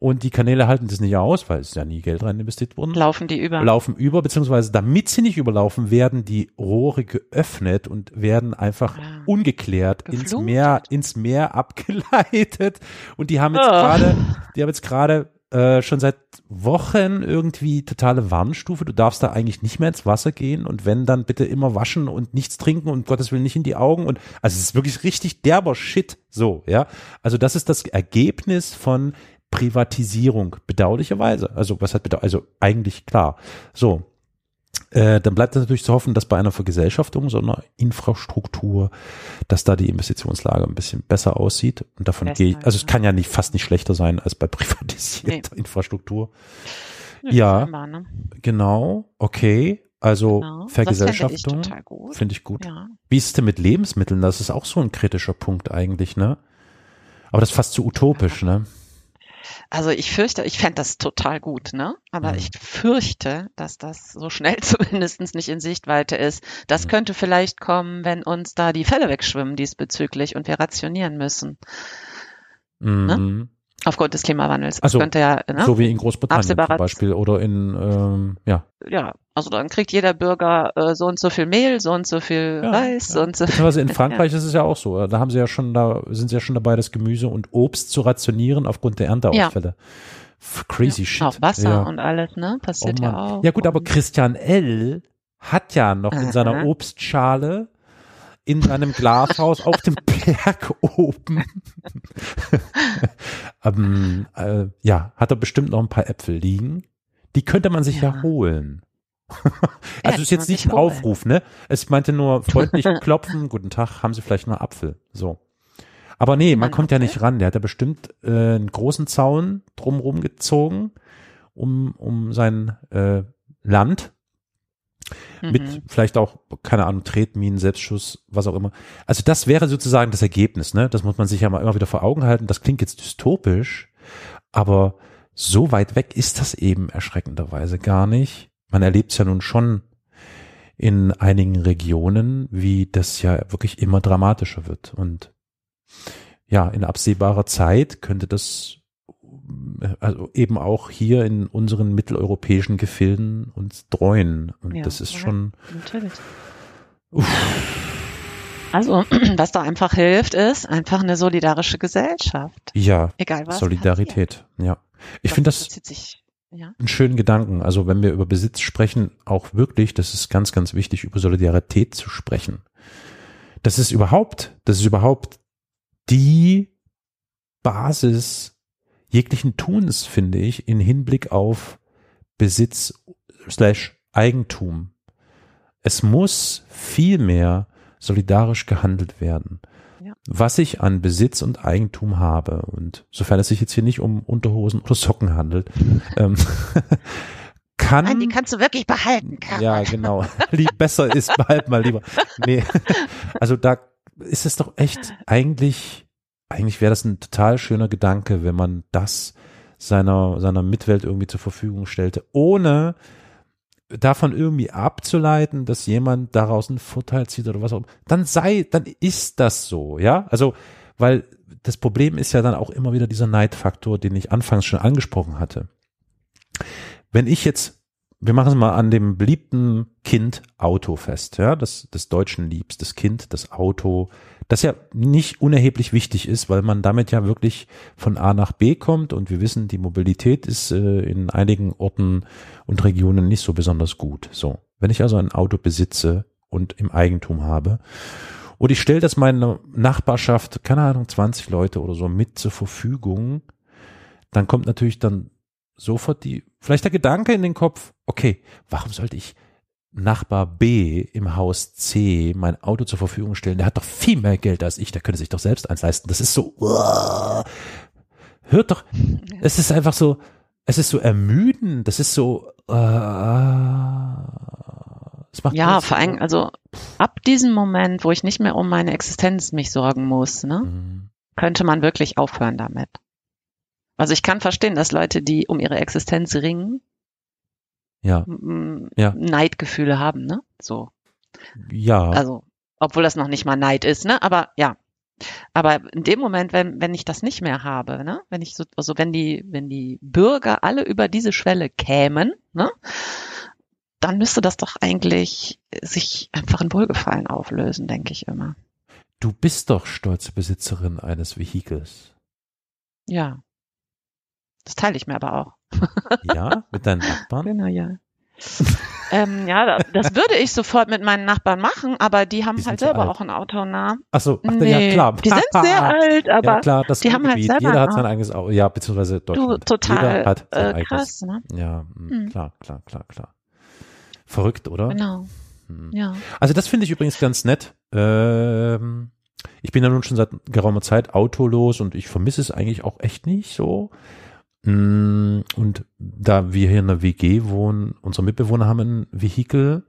und die Kanäle halten das nicht aus, weil es ja nie Geld rein investiert wurde. Laufen die über. Laufen über, beziehungsweise damit sie nicht überlaufen, werden die Rohre geöffnet und werden einfach ja. Ah. ungeklärt Geflucht. ins Meer, ins Meer abgeleitet. Und die haben jetzt oh. gerade, die haben jetzt gerade äh, schon seit Wochen irgendwie totale Warnstufe. Du darfst da eigentlich nicht mehr ins Wasser gehen und wenn, dann bitte immer waschen und nichts trinken und Gottes Willen nicht in die Augen. Und also es ist wirklich richtig derber Shit so, ja. Also das ist das Ergebnis von Privatisierung, bedauerlicherweise. Also was hat bedauert, also eigentlich klar. So. Äh, dann bleibt natürlich zu hoffen, dass bei einer Vergesellschaftung so einer Infrastruktur, dass da die Investitionslage ein bisschen besser aussieht. Und davon gehe ich, also es kann ja nicht fast nicht schlechter sein als bei privatisierter. Infrastruktur. Ja, ne? genau, okay. Also genau. Vergesellschaftung finde ich, find ich gut. Ja. Wie ist es denn mit Lebensmitteln? Das ist auch so ein kritischer Punkt eigentlich, ne? Aber das ist fast zu utopisch, ne? Also ich fürchte, ich fände das total gut, ne? Aber mhm. ich fürchte, dass das so schnell zumindest nicht in Sichtweite ist. Das mhm. könnte vielleicht kommen, wenn uns da die Fälle wegschwimmen diesbezüglich und wir rationieren müssen. Ne? Mhm. Ne? Aufgrund des Klimawandels. Also, könnte ja, ne? so wie in Großbritannien zum Beispiel oder in, ähm, ja. Ja, also dann kriegt jeder Bürger äh, so und so viel Mehl, so und so viel ja, Reis, ja. so und so Beziehungsweise in Frankreich ja. ist es ja auch so. Da haben sie ja schon, da sind sie ja schon dabei, das Gemüse und Obst zu rationieren aufgrund der Ernteausfälle. Crazy shit. Auch Wasser und alles, ne? Passiert oh ja auch. Ja gut, aber Christian L. hat ja noch in seiner Obstschale in seinem Glashaus auf dem Berg oben. ähm, äh, ja, hat er bestimmt noch ein paar Äpfel liegen. Die könnte man sich ja, ja holen. also ja, ist jetzt nicht ein Aufruf, ne? Es meinte nur freundlich klopfen, guten Tag, haben Sie vielleicht noch Apfel? So. Aber nee, man kommt ja nicht ran. Der hat ja bestimmt äh, einen großen Zaun drumherum gezogen um, um sein äh, Land mit mhm. vielleicht auch, keine Ahnung, Tretminen, Selbstschuss, was auch immer. Also das wäre sozusagen das Ergebnis, ne? Das muss man sich ja mal immer wieder vor Augen halten. Das klingt jetzt dystopisch, aber so weit weg ist das eben erschreckenderweise gar nicht. Man erlebt es ja nun schon in einigen Regionen, wie das ja wirklich immer dramatischer wird. Und ja, in absehbarer Zeit könnte das also eben auch hier in unseren mitteleuropäischen Gefilden uns dreuen. Und ja, das ist schon. Natürlich. Also, was da einfach hilft, ist einfach eine solidarische Gesellschaft. Ja. Egal was. Solidarität, passiert. ja. Ich finde das sich, ja. einen schönen Gedanken. Also, wenn wir über Besitz sprechen, auch wirklich, das ist ganz, ganz wichtig, über Solidarität zu sprechen. Das ist überhaupt, das ist überhaupt die Basis jeglichen Tuns, finde ich, in Hinblick auf Besitz slash Eigentum. Es muss viel mehr solidarisch gehandelt werden. Ja. Was ich an Besitz und Eigentum habe und sofern es sich jetzt hier nicht um Unterhosen oder Socken handelt, ähm, kann. Nein, die kannst du wirklich behalten, Karl. Ja, genau. Lieb, besser ist, behalt mal lieber. Nee. Also da ist es doch echt eigentlich eigentlich wäre das ein total schöner Gedanke, wenn man das seiner, seiner Mitwelt irgendwie zur Verfügung stellte, ohne davon irgendwie abzuleiten, dass jemand daraus einen Vorteil zieht oder was auch immer, dann sei, dann ist das so, ja? Also, weil das Problem ist ja dann auch immer wieder dieser Neidfaktor, den ich anfangs schon angesprochen hatte. Wenn ich jetzt wir machen es mal an dem beliebten Kind Auto fest, ja, das des Deutschen liebstes Kind, das Auto, das ja nicht unerheblich wichtig ist, weil man damit ja wirklich von A nach B kommt und wir wissen, die Mobilität ist äh, in einigen Orten und Regionen nicht so besonders gut. So, wenn ich also ein Auto besitze und im Eigentum habe und ich stelle das meiner Nachbarschaft, keine Ahnung, 20 Leute oder so mit zur Verfügung, dann kommt natürlich dann sofort die, vielleicht der Gedanke in den Kopf, okay, warum sollte ich Nachbar B im Haus C mein Auto zur Verfügung stellen? Der hat doch viel mehr Geld als ich, der könnte sich doch selbst eins leisten. Das ist so, uh, hört doch, es ist einfach so, es ist so ermüdend, das ist so, uh, ja, vor allem, also ab diesem Moment, wo ich nicht mehr um meine Existenz mich sorgen muss, ne, mhm. könnte man wirklich aufhören damit. Also ich kann verstehen, dass Leute, die um ihre Existenz ringen, ja. ja. Neidgefühle haben, ne? So. Ja. Also, obwohl das noch nicht mal Neid ist, ne? Aber ja. Aber in dem Moment, wenn, wenn ich das nicht mehr habe, ne? Wenn ich so, also wenn die, wenn die Bürger alle über diese Schwelle kämen, ne? Dann müsste das doch eigentlich sich einfach in Wohlgefallen auflösen, denke ich immer. Du bist doch stolze Besitzerin eines Vehikels. Ja. Das teile ich mir aber auch. Ja, mit deinen Nachbarn? Genau, ja. ähm, ja, das würde ich sofort mit meinen Nachbarn machen, aber die haben die halt selber auch ein Auto nah. Ach so, ach, nee, ja klar. Die sind sehr alt, aber ja, klar, das die haben halt selber Jeder hat sein eigenes Auto, ja, beziehungsweise Deutschland. Du, total jeder hat sein äh, krass, eigenes. ne? Ja, mh, hm. klar, klar, klar, klar. Verrückt, oder? Genau. Hm. Ja. Also das finde ich übrigens ganz nett. Ähm, ich bin ja nun schon seit geraumer Zeit autolos und ich vermisse es eigentlich auch echt nicht so. Mm, und da wir hier in der WG wohnen, unsere Mitbewohner haben ein Vehikel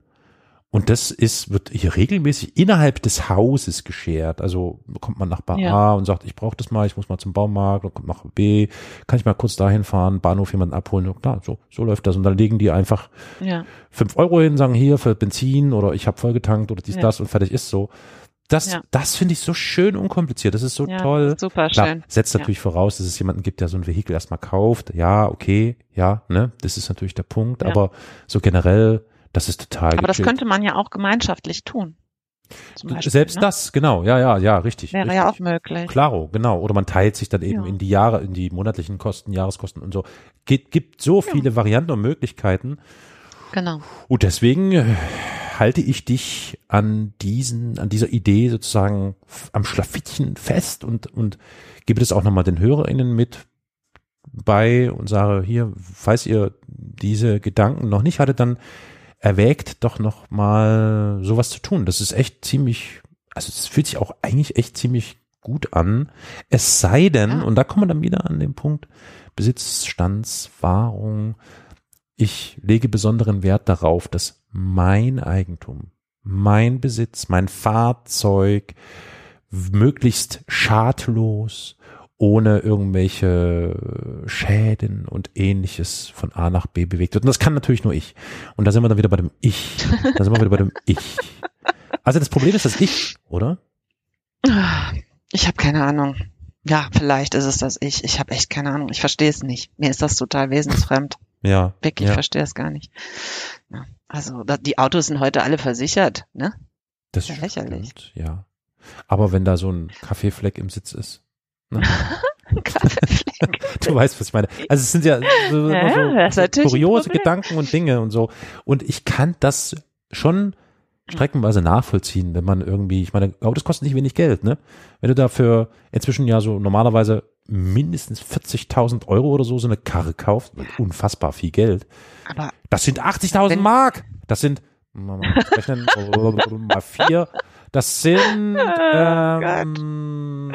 und das ist, wird hier regelmäßig innerhalb des Hauses geschert. Also kommt man nach Bar ja. A und sagt, ich brauche das mal, ich muss mal zum Baumarkt, dann kommt nach B, kann ich mal kurz dahin fahren, Bahnhof jemanden abholen. Und klar, so, so läuft das. Und dann legen die einfach ja. fünf Euro hin, sagen hier für Benzin oder ich habe vollgetankt oder dies, ja. das und fertig ist so. Das, ja. das finde ich so schön unkompliziert. Das ist so ja, toll. Super Klar, schön. Setzt natürlich ja. voraus, dass es jemanden gibt, der so ein Vehikel erstmal kauft. Ja, okay, ja, ne, das ist natürlich der Punkt. Aber so generell, das ist total. Aber das könnte man ja auch gemeinschaftlich tun. Beispiel, Selbst ne? das, genau, ja, ja, ja, richtig. Wäre richtig. ja auch möglich. Klaro, genau. Oder man teilt sich dann eben in die Jahre, in die monatlichen Kosten, Jahreskosten und so. Gibt, gibt so viele Varianten und Möglichkeiten. Genau. Und deswegen äh, halte ich dich an diesen, an dieser Idee sozusagen am Schlafittchen fest und, und gebe das auch nochmal den HörerInnen mit bei und sage hier, falls ihr diese Gedanken noch nicht hattet, dann erwägt doch noch mal sowas zu tun. Das ist echt ziemlich, also es fühlt sich auch eigentlich echt ziemlich gut an. Es sei denn, ah. und da kommen wir dann wieder an den Punkt, Besitzstandswahrung. Ich lege besonderen Wert darauf, dass mein Eigentum, mein Besitz, mein Fahrzeug möglichst schadlos, ohne irgendwelche Schäden und ähnliches von A nach B bewegt wird. Und das kann natürlich nur ich. Und da sind wir dann wieder bei dem Ich. Da sind wir wieder bei dem Ich. Also das Problem ist das Ich, oder? Ich habe keine Ahnung. Ja, vielleicht ist es das Ich. Ich habe echt keine Ahnung. Ich verstehe es nicht. Mir ist das total wesensfremd. Ja. Wirklich, ja. ich verstehe es gar nicht. Ja. Also die Autos sind heute alle versichert, ne? Das ist ja lächerlich. Stimmt, ja. Aber wenn da so ein Kaffeefleck im Sitz ist. Ne? Kaffeefleck. du weißt, was ich meine. Also es sind ja so, ja, so, kuriose Gedanken und Dinge und so. Und ich kann das schon streckenweise nachvollziehen, wenn man irgendwie, ich meine, Autos kosten nicht wenig Geld, ne? Wenn du dafür inzwischen ja so normalerweise mindestens 40.000 Euro oder so so eine Karre kaufst, unfassbar viel Geld. Aber das sind 80.000 Mark. Das sind mal, rechnen, mal vier. Das sind oh ähm,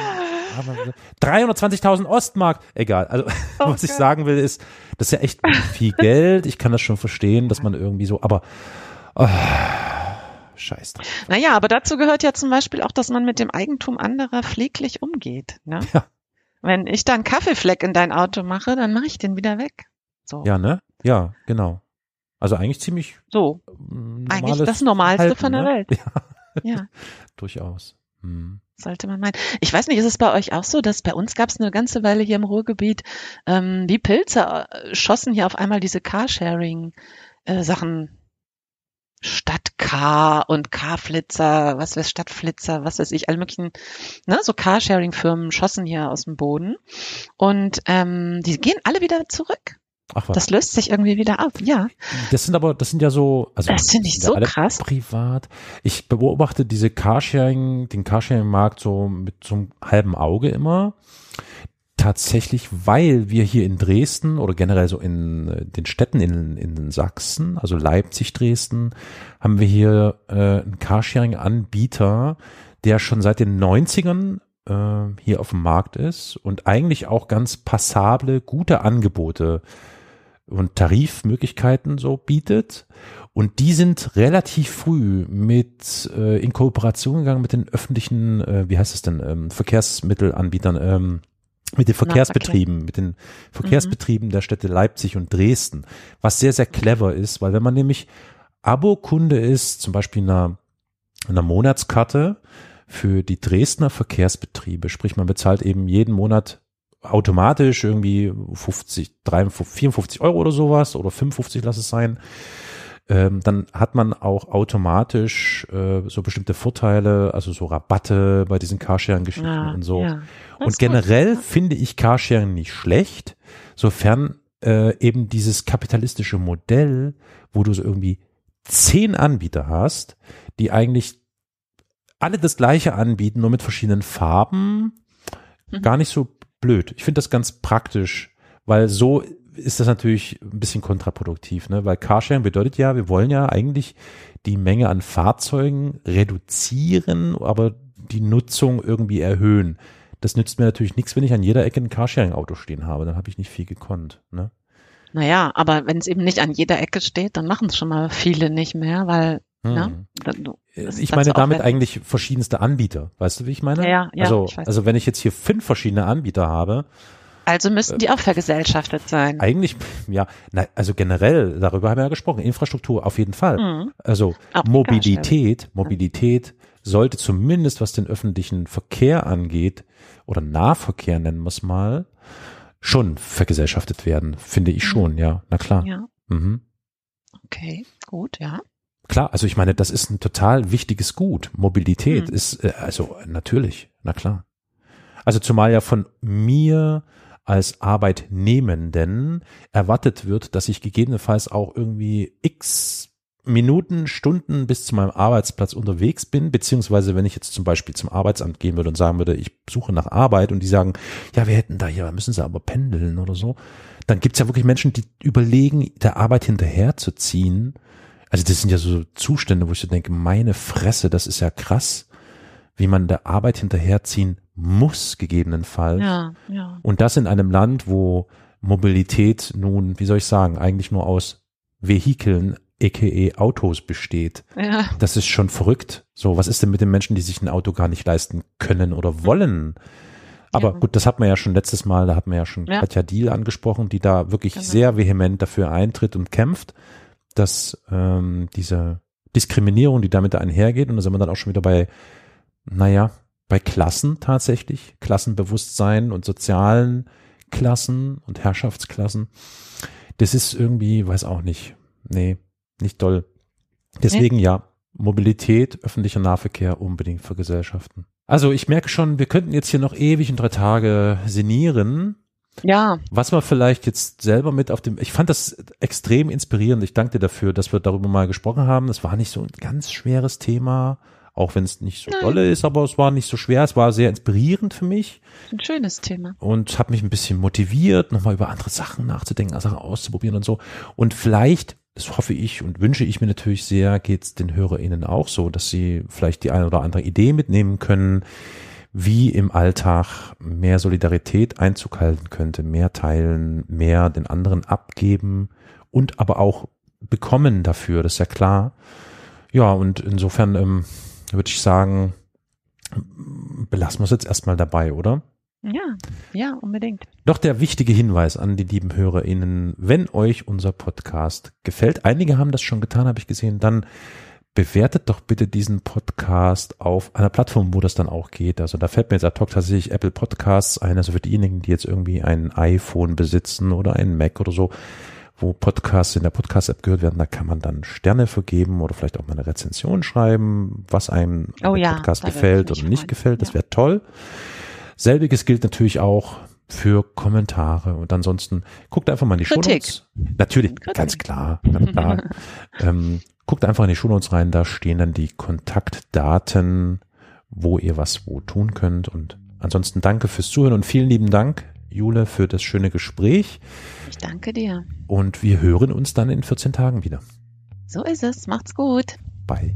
320.000 Ostmark. Egal. Also oh was ich sagen will ist, das ist ja echt viel Geld. Ich kann das schon verstehen, dass man irgendwie so, aber oh, Scheiß drauf. Naja, aber dazu gehört ja zum Beispiel auch, dass man mit dem Eigentum anderer pfleglich umgeht. Ne? Ja. Wenn ich da einen Kaffeefleck in dein Auto mache, dann mache ich den wieder weg. So. Ja, ne? Ja, genau. Also eigentlich ziemlich so. Eigentlich das Normalste Halten, von der ne? Welt. Ja. ja. Durchaus. Hm. Sollte man meinen. Ich weiß nicht, ist es bei euch auch so, dass bei uns gab es eine ganze Weile hier im Ruhrgebiet, ähm, die Pilze äh, schossen hier auf einmal diese Carsharing-Sachen äh, Stadtcar und Carflitzer, was weiß Stadtflitzer, was weiß ich, alle möglichen, ne, so Carsharing-Firmen schossen hier aus dem Boden und ähm, die gehen alle wieder zurück. Ach was. Das löst sich irgendwie wieder ab, ja. Das sind aber, das sind ja so, also das finde ich so ja krass. Privat. Ich beobachte diese Carsharing, den Carsharing-Markt so mit so einem halben Auge immer tatsächlich, weil wir hier in Dresden oder generell so in äh, den Städten in, in Sachsen, also Leipzig, Dresden, haben wir hier äh, einen Carsharing-Anbieter, der schon seit den 90ern äh, hier auf dem Markt ist und eigentlich auch ganz passable, gute Angebote und Tarifmöglichkeiten so bietet. Und die sind relativ früh mit äh, in Kooperation gegangen mit den öffentlichen, äh, wie heißt es denn, ähm, Verkehrsmittelanbietern, ähm, mit den Verkehrsbetrieben, mit den Verkehrsbetrieben mhm. der Städte Leipzig und Dresden, was sehr, sehr clever ist, weil wenn man nämlich Abo-Kunde ist, zum Beispiel einer, einer Monatskarte für die Dresdner Verkehrsbetriebe, sprich man bezahlt eben jeden Monat automatisch irgendwie 50, 53, 54 Euro oder sowas oder 55 lass es sein, ähm, dann hat man auch automatisch äh, so bestimmte Vorteile, also so Rabatte bei diesen Carsharing-Geschichten ja, und so. Ja. Und generell gut. finde ich Carsharing nicht schlecht, sofern äh, eben dieses kapitalistische Modell, wo du so irgendwie zehn Anbieter hast, die eigentlich alle das gleiche anbieten, nur mit verschiedenen Farben, mhm. gar nicht so blöd. Ich finde das ganz praktisch, weil so ist das natürlich ein bisschen kontraproduktiv, ne? Weil Carsharing bedeutet ja, wir wollen ja eigentlich die Menge an Fahrzeugen reduzieren, aber die Nutzung irgendwie erhöhen. Das nützt mir natürlich nichts, wenn ich an jeder Ecke ein Carsharing-Auto stehen habe. Dann habe ich nicht viel gekonnt. Ne? Naja, aber wenn es eben nicht an jeder Ecke steht, dann machen es schon mal viele nicht mehr, weil hm. ja, dann, ich meine damit eigentlich verschiedenste Anbieter. Weißt du, wie ich meine? Ja, ja, also, also wenn ich jetzt hier fünf verschiedene Anbieter habe, also müssten die auch vergesellschaftet sein. Eigentlich, ja, na, also generell, darüber haben wir ja gesprochen, Infrastruktur auf jeden Fall. Mhm. Also auch Mobilität, Mobilität sollte zumindest, was den öffentlichen Verkehr angeht, oder Nahverkehr nennen wir es mal, schon vergesellschaftet werden, finde ich mhm. schon, ja, na klar. Ja. Mhm. Okay, gut, ja. Klar, also ich meine, das ist ein total wichtiges Gut. Mobilität mhm. ist, äh, also natürlich, na klar. Also zumal ja von mir als Arbeitnehmenden erwartet wird, dass ich gegebenenfalls auch irgendwie x Minuten, Stunden bis zu meinem Arbeitsplatz unterwegs bin, beziehungsweise wenn ich jetzt zum Beispiel zum Arbeitsamt gehen würde und sagen würde, ich suche nach Arbeit und die sagen, ja, wir hätten da hier, müssen sie aber pendeln oder so, dann gibt's ja wirklich Menschen, die überlegen, der Arbeit hinterherzuziehen. Also das sind ja so Zustände, wo ich so denke, meine Fresse, das ist ja krass, wie man der Arbeit hinterherziehen muss, gegebenenfalls. Ja, ja. Und das in einem Land, wo Mobilität nun, wie soll ich sagen, eigentlich nur aus Vehikeln aka Autos besteht. Ja. Das ist schon verrückt. So, was ist denn mit den Menschen, die sich ein Auto gar nicht leisten können oder wollen? Aber ja. gut, das hat man ja schon letztes Mal, da hat man ja schon ja. Katja Diel angesprochen, die da wirklich genau. sehr vehement dafür eintritt und kämpft, dass ähm, diese Diskriminierung, die damit einhergeht, und da sind wir dann auch schon wieder bei, naja, bei Klassen tatsächlich, Klassenbewusstsein und sozialen Klassen und Herrschaftsklassen. Das ist irgendwie, weiß auch nicht. Nee, nicht doll. Deswegen nee. ja, Mobilität, öffentlicher Nahverkehr unbedingt für Gesellschaften. Also ich merke schon, wir könnten jetzt hier noch ewig in drei Tage sinnieren. Ja. Was man vielleicht jetzt selber mit auf dem, ich fand das extrem inspirierend. Ich danke dir dafür, dass wir darüber mal gesprochen haben. Das war nicht so ein ganz schweres Thema, auch wenn es nicht so Nein. dolle ist, aber es war nicht so schwer. Es war sehr inspirierend für mich. Ein schönes Thema. Und hat mich ein bisschen motiviert, nochmal über andere Sachen nachzudenken, Sachen auszuprobieren und so. Und vielleicht das hoffe ich und wünsche ich mir natürlich sehr, geht es den HörerInnen auch so, dass sie vielleicht die eine oder andere Idee mitnehmen können, wie im Alltag mehr Solidarität Einzug halten könnte, mehr teilen, mehr den anderen abgeben und aber auch bekommen dafür, das ist ja klar. Ja, und insofern ähm, würde ich sagen, belassen wir es jetzt erstmal dabei, oder? Ja, ja, unbedingt. Doch der wichtige Hinweis an die lieben HörerInnen, wenn euch unser Podcast gefällt, einige haben das schon getan, habe ich gesehen, dann bewertet doch bitte diesen Podcast auf einer Plattform, wo das dann auch geht. Also da fällt mir jetzt ad hoc tatsächlich Apple Podcasts ein, also für diejenigen, die jetzt irgendwie ein iPhone besitzen oder ein Mac oder so, wo Podcasts in der Podcast-App gehört werden, da kann man dann Sterne vergeben oder vielleicht auch mal eine Rezension schreiben, was einem oh, ja, Podcast gefällt oder nicht gefällt. Das wäre toll. Selbiges gilt natürlich auch für Kommentare und ansonsten guckt einfach mal in die. Shownotes. Natürlich, Kritik. ganz klar, ganz klar. ähm, guckt einfach in die Shownotes rein, da stehen dann die Kontaktdaten, wo ihr was wo tun könnt und ansonsten danke fürs Zuhören und vielen lieben Dank, Jule, für das schöne Gespräch. Ich danke dir. Und wir hören uns dann in 14 Tagen wieder. So ist es. Macht's gut. Bye.